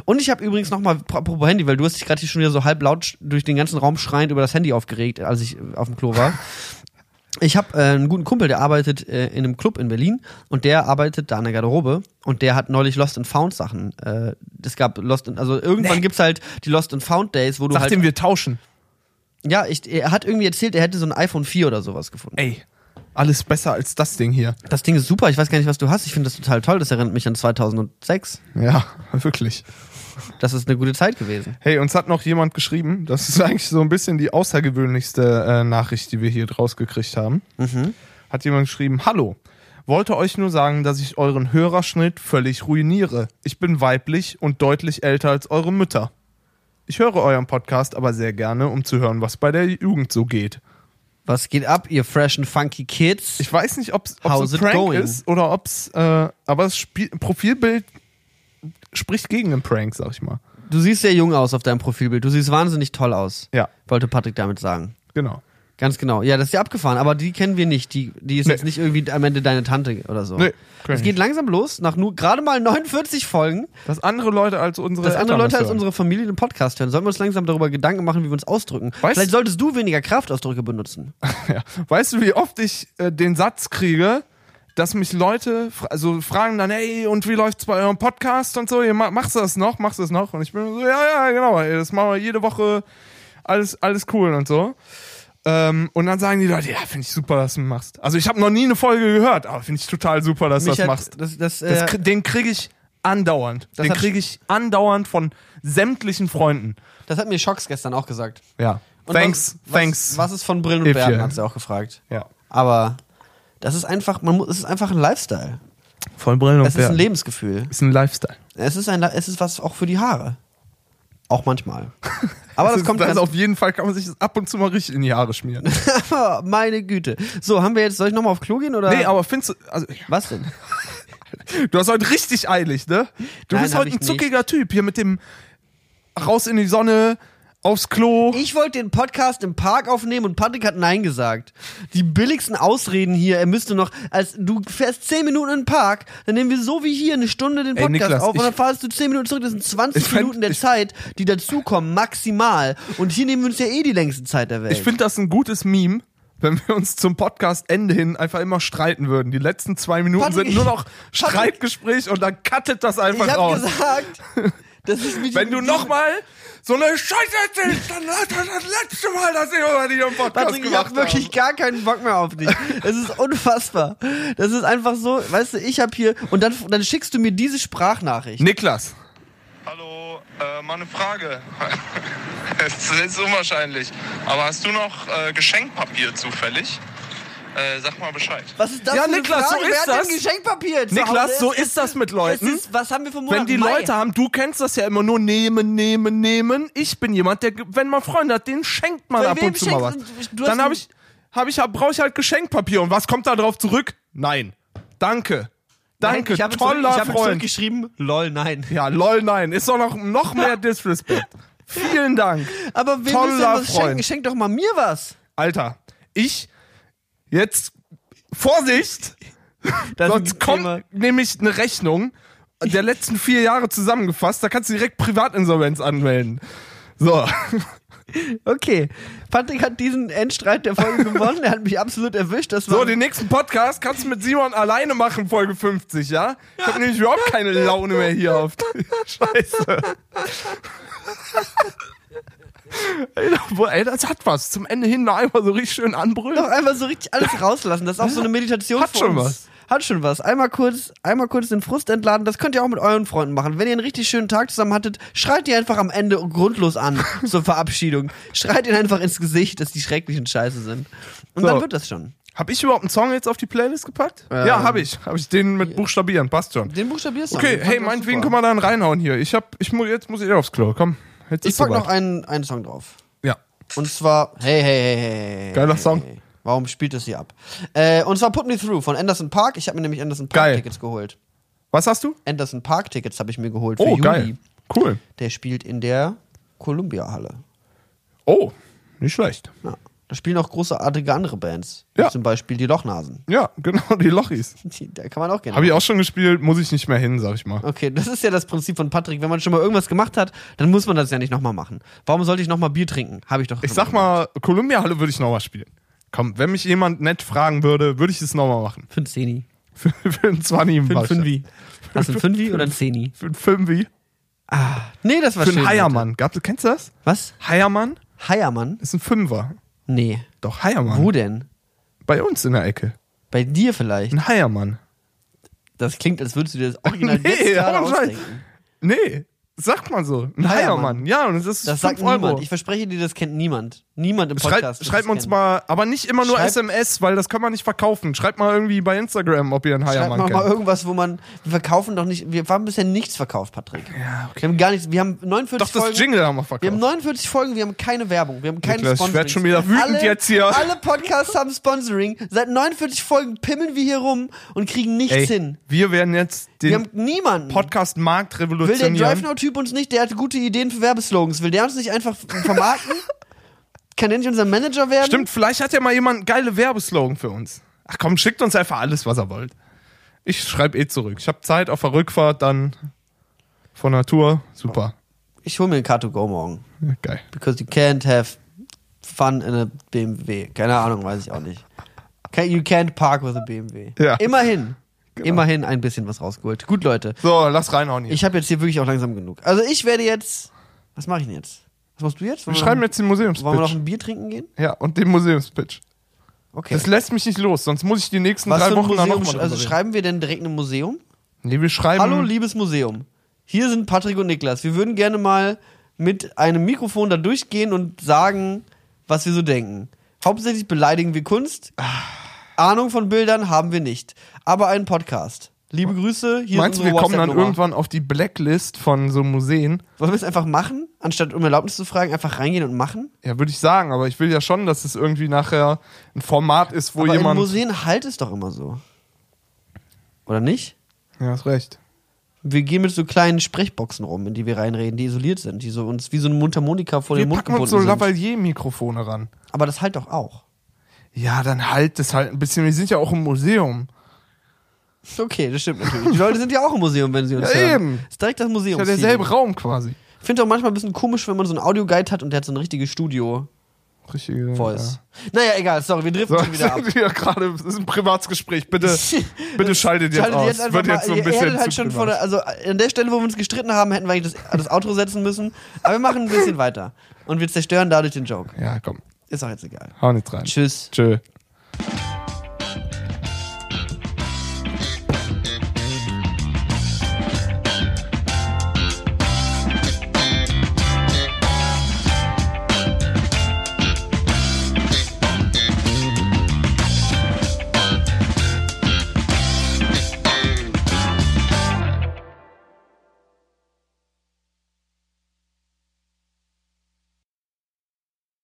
Und ich habe übrigens nochmal, apropos Handy, weil du hast dich gerade hier schon wieder so halb laut durch den ganzen Raum schreiend über das Handy aufgeregt, als ich auf dem Klo war. (laughs) Ich habe äh, einen guten Kumpel, der arbeitet äh, in einem Club in Berlin und der arbeitet da in der Garderobe und der hat neulich Lost and Found Sachen. Äh, es gab Lost and, also irgendwann Nee. gibt's halt die Lost and Found Days, wo du Sag halt dem, wir tauschen. ja, ich, er hat irgendwie erzählt, er hätte so ein iPhone 4 oder sowas gefunden. Ey, alles besser als das Ding hier. Das Ding ist super, ich weiß gar nicht, was du hast. Ich finde das total toll, das erinnert mich an 2006. Ja, (laughs) wirklich. Das ist eine gute Zeit gewesen. Hey, uns hat noch jemand geschrieben, das ist eigentlich so ein bisschen die außergewöhnlichste äh, Nachricht, die wir hier draus gekriegt haben. Hat jemand geschrieben, hallo, wollte euch nur sagen, dass ich euren Hörerschnitt völlig ruiniere. Ich bin weiblich und deutlich älter als eure Mütter. Ich höre euren Podcast aber sehr gerne, um zu hören, was bei der Jugend so geht. Was geht ab, ihr fresh and funky Kids? Ich weiß nicht, ob es ein Prank going? ist oder ob es, äh, aber das Spiel Profilbild spricht gegen einen Prank, sag ich mal. Du siehst sehr jung aus auf deinem Profilbild. Du siehst wahnsinnig toll aus. Ja, Wollte Patrick damit sagen. genau. Ganz genau. Ja, das ist ja abgefahren, aber die kennen wir nicht. Die, die ist Nee. jetzt nicht irgendwie am Ende deine Tante oder so. Nee, es geht langsam los, nach nur gerade mal 49 Folgen, Dass andere Leute als unsere dass andere Leute als hören. unsere Familie den Podcast hören. Sollen wir uns langsam darüber Gedanken machen, wie wir uns ausdrücken? Weißt- Vielleicht solltest du weniger Kraftausdrücke benutzen. (laughs) Ja. Weißt du, wie oft ich äh, den Satz kriege, dass mich Leute also fragen dann, hey, und wie läuft's bei eurem Podcast und so? Ihr machst du das noch? Machst du das noch? Und ich bin so, ja, ja, genau, ey, das machen wir jede Woche, alles, alles cool und so. Ähm, und dann sagen die Leute, ja, finde ich super, dass du machst. Also ich habe noch nie eine Folge gehört, aber finde ich total super, dass du das hat- machst. Das, das, Das, äh, krie- den kriege ich andauernd. Das Den kriege ich andauernd von sämtlichen Freunden. das hat mir Schocks gestern auch gesagt. Ja. Und thanks, was, thanks. Was, was ist von Brillen und Bärten, you- hat sie auch gefragt. Ja. Aber das ist einfach, man muss, es ist einfach ein Lifestyle. Voll Brillen und Es ist ein. Lebensgefühl. Ist ein Lifestyle. Es ist ein, es ist was auch für die Haare. Auch manchmal. Aber (laughs) das, ist- kommt das auf jeden Fall kann man sich das ab und zu mal richtig in die Haare schmieren. (laughs) meine Güte. So, haben wir jetzt, soll ich nochmal auf Klo gehen oder? nee, aber findest du, also, Was denn? du hast heute richtig eilig, ne? Du Nein, bist heute ein nicht. zuckiger Typ, hier mit dem raus in die Sonne, aufs Klo. Ich wollte den Podcast im Park aufnehmen und Patrick hat Nein gesagt. Die billigsten Ausreden hier, er müsste noch, als du fährst 10 Minuten in den Park, dann nehmen wir so wie hier eine Stunde den Ey, Podcast Niklas, auf und dann fahrst du 10 Minuten zurück, das sind 20 Ich fänd- Minuten der ich- Zeit, die dazukommen, maximal. Und hier nehmen wir uns ja eh die längste Zeit der Welt. Ich finde das ein gutes Meme, wenn wir uns zum Podcast-Ende hin einfach immer streiten würden. Die letzten zwei Minuten Patrick, sind nur noch Patrick- Streitgespräch und dann cuttet das einfach ich habe raus. gesagt, (laughs) das ist wie Wenn du nochmal so eine Scheiße erzählst, dann war das das letzte Mal, dass ich über dich im Podcast Patrick, ich gemacht hab wirklich habe. gar keinen Bock mehr auf dich. Es ist unfassbar. Das ist einfach so, weißt du, ich hab hier und dann dann schickst du mir diese Sprachnachricht. Niklas, Hallo, äh, mal eine Frage. (laughs) Es ist unwahrscheinlich. Aber hast du noch äh, Geschenkpapier zufällig? Äh, sag mal Bescheid. Was ist das Ja, für eine Niklas, so Frage? ist Wer hat das. denn Geschenkpapier zu Niklas, Hause? so ist das mit es Leuten. ist, was haben wir für Monat? Wenn die Mai. Leute haben, du kennst das ja immer nur nehmen, nehmen, nehmen. Ich bin jemand, der, wenn man Freunde hat, den schenkt man Bei ab wem und zu mal was. schenkst du- du hast Dann habe ich, hab ich, brauche ich halt Geschenkpapier. Und was kommt da drauf zurück? Nein. Danke. Danke, Nein, ich habe zurück, toller ich habe Freund. zurückgeschrieben, lol, nein. Ja, lol, nein. Ist doch noch, noch mehr (laughs) Disrespect. Vielen Dank. Aber wem willst du Toller denn was Freund. schenken? Schenk doch mal mir was. Alter, ich, jetzt, Vorsicht, Das sonst kommt Thema. nämlich eine Rechnung der letzten vier Jahre zusammengefasst, da kannst du direkt Privatinsolvenz anmelden. So. Okay. Patrick hat diesen Endstreit der Folge gewonnen. Er hat mich absolut erwischt. Das war So, den nächsten Podcast kannst du mit Simon alleine machen, Folge 50, ja? Ich habe nämlich überhaupt keine Laune mehr hier auf. (laughs) Scheiße. Ey, das hat was. Zum Ende hin noch einmal so richtig schön anbrüllen. doch einfach so richtig alles rauslassen. Das ist auch so eine Meditation Hat schon was. Hat schon was. Einmal kurz, einmal kurz den Frust entladen. Das könnt ihr auch mit euren Freunden machen. Wenn ihr einen richtig schönen Tag zusammen hattet, schreit ihr einfach am Ende grundlos an (laughs) zur Verabschiedung. Schreit ihnen einfach ins Gesicht, dass die schrecklichen Scheiße sind. Und So. dann wird das schon. Hab ich überhaupt einen Song jetzt auf die Playlist gepackt? Ähm. ja, habe ich. Habe ich den mit Buchstabieren, passt schon. Den buchstabierst du. Okay, hey, meinetwegen können wir dann reinhauen hier. Ich hab, ich muss, jetzt muss ich aufs Klo. Komm, jetzt Ich pack noch einen, einen Song drauf. Ja. Und zwar, hey, hey, hey, hey. Geiler hey, Song. Hey. Warum spielt das hier ab? Äh, und zwar Put Me Through von Anderson Park. Ich habe mir nämlich Anderson Park Geil. Tickets geholt. Was hast du? Anderson Park Tickets habe ich mir geholt für Oh, Juli. geil. Cool. Der spielt in der Columbia Halle. Oh, nicht schlecht. Ja. Da spielen auch großartige andere Bands. Ja. Zum Beispiel die Lochnasen. Ja, genau, die Lochis. (laughs) Die, da kann man auch gerne. Habe ich auch schon gespielt, muss ich nicht mehr hin, sag ich mal. Okay, das ist ja das Prinzip von Patrick. Wenn man schon mal irgendwas gemacht hat, dann muss man das ja nicht nochmal machen. Warum sollte ich nochmal Bier trinken? Habe ich doch. Ich sag mal, Columbia Halle würde ich nochmal spielen. Komm, wenn mich jemand nett fragen würde, würde ich es nochmal machen. Für ein Zehni. (laughs) Für, für einen 20 im Für ein. Fünfi. Hast du ein Fünfi oder ein Zehni? Für einen Fünfi. Ah, nee, das war Für schön. einen Heiermann. Kennst du das? Was? Heiermann Heiermann? ist ein Fünfer. Nee. Doch, Heiermann. Wo denn? Bei uns in der Ecke. Bei dir vielleicht. Ein Heiermann. Das klingt, als würdest du dir das (laughs) Original Nee, jetzt gerade ausdenken. Nee, sagt man so. Ein Heiermann. Heiermann. Ja, und das ist Das 5 sagt Euro. niemand. Ich verspreche dir, das kennt niemand. Niemand im Schreibt, Podcast. schreibt das uns kennen. mal, aber nicht immer nur Schreibt- SMS, weil das kann man nicht verkaufen. Schreibt mal irgendwie bei Instagram, ob ihr einen Schreibt Heiermann mal, mal kennt. irgendwas, wo man. Wir verkaufen doch nicht. Wir haben bisher nichts verkauft, Patrick. Ja, Wir haben gar nichts. Wir haben 49 Doch, das Folgen. Jingle haben wir wir verkauft. haben 49 Folgen, wir haben keine Werbung, wir haben keine Niklas, ich Sponsoring. werd schon wieder wütend alle, jetzt hier. Alle Podcasts haben Sponsoring. Seit 49 Folgen pimmeln wir hier rum und kriegen nichts Ey, hin. wir werden jetzt Wir den haben niemanden. Podcast-Markt Will der revolutionieren. DriveNow-Typ uns nicht, der hat gute Ideen für Werbeslogans. Will der uns nicht einfach vermarkten? (laughs) Kann der nicht unser Manager werden? Stimmt, vielleicht hat ja mal jemand geile Werbeslogan für uns. Ach komm, schickt uns einfach alles, was ihr wollt. Ich schreibe eh zurück. Ich habe Zeit auf der Rückfahrt dann von Natur. Super. Ich hole mir ein Car2Go morgen. Geil. Because you can't have fun in a BMW. Keine Ahnung, weiß ich auch nicht. You can't park with a BMW. Ja. Immerhin. Genau. Immerhin ein bisschen was rausgeholt. Gut, Leute. So, lass reinhauen hier. Ich habe jetzt hier wirklich auch langsam genug. Also ich werde jetzt. Was mache ich denn jetzt? Was machst du jetzt? wir Wollen schreiben noch, jetzt den Wollen wir noch Museumspitch. ein Bier trinken gehen? Ja, und den Museumspitch. Okay. Das lässt mich nicht los, sonst muss ich die nächsten was drei für ein Wochen dann Museum? nochmal Also schreiben wir denn direkt ein Museum? Nee, wir schreiben. Hallo, liebes Museum. Hier sind Patrick und Niklas. Wir würden gerne mal mit einem Mikrofon da durchgehen und sagen, was wir so denken. Hauptsächlich beleidigen wir Kunst. Ahnung von Bildern haben wir nicht. Aber einen Podcast. Liebe Grüße. Hier Meinst du, wir kommen dann irgendwann auf die Blacklist von so Museen? Wollen wir es einfach machen? Anstatt um Erlaubnis zu fragen, einfach reingehen und machen? Ja, würde ich sagen, aber ich will ja schon, dass es irgendwie nachher ein Format ist, wo Aber in jemand. Museen halt es doch immer so. Oder nicht? Ja, hast recht. Wir gehen mit so kleinen Sprechboxen rum, in die wir reinreden, die isoliert sind, die so uns wie so eine Mundharmonika vor Wir den Mund packen uns so. Lavalier-Mikrofone ran. Aber das halt doch auch. Ja, dann halt das halt ein bisschen. Wir sind ja auch im Museum. Okay, das stimmt natürlich. Die Leute sind ja auch im Museum, wenn sie uns Ja, hören. eben. Ist direkt das Ist Museum. ja derselbe Raum quasi. Ich finde auch manchmal ein bisschen komisch, wenn man so einen Audioguide hat und der hat so ein richtiges Studio-Voice. Richtige. Naja, egal, sorry, wir driften So, schon wieder (laughs) ab. wir gerade, das ist ein Privatsgespräch. Bitte, (laughs) bitte schaltet jetzt Schaltet aus. jetzt einfach Wird mal, jetzt so ein bisschen halt schon vor der, also an der Stelle, wo wir uns gestritten haben, hätten wir eigentlich das, das Outro setzen müssen. Aber wir machen ein bisschen weiter. Und wir zerstören dadurch den Joke. Ja, komm, Ist auch jetzt egal. hau nicht rein. Tschüss. Tschö.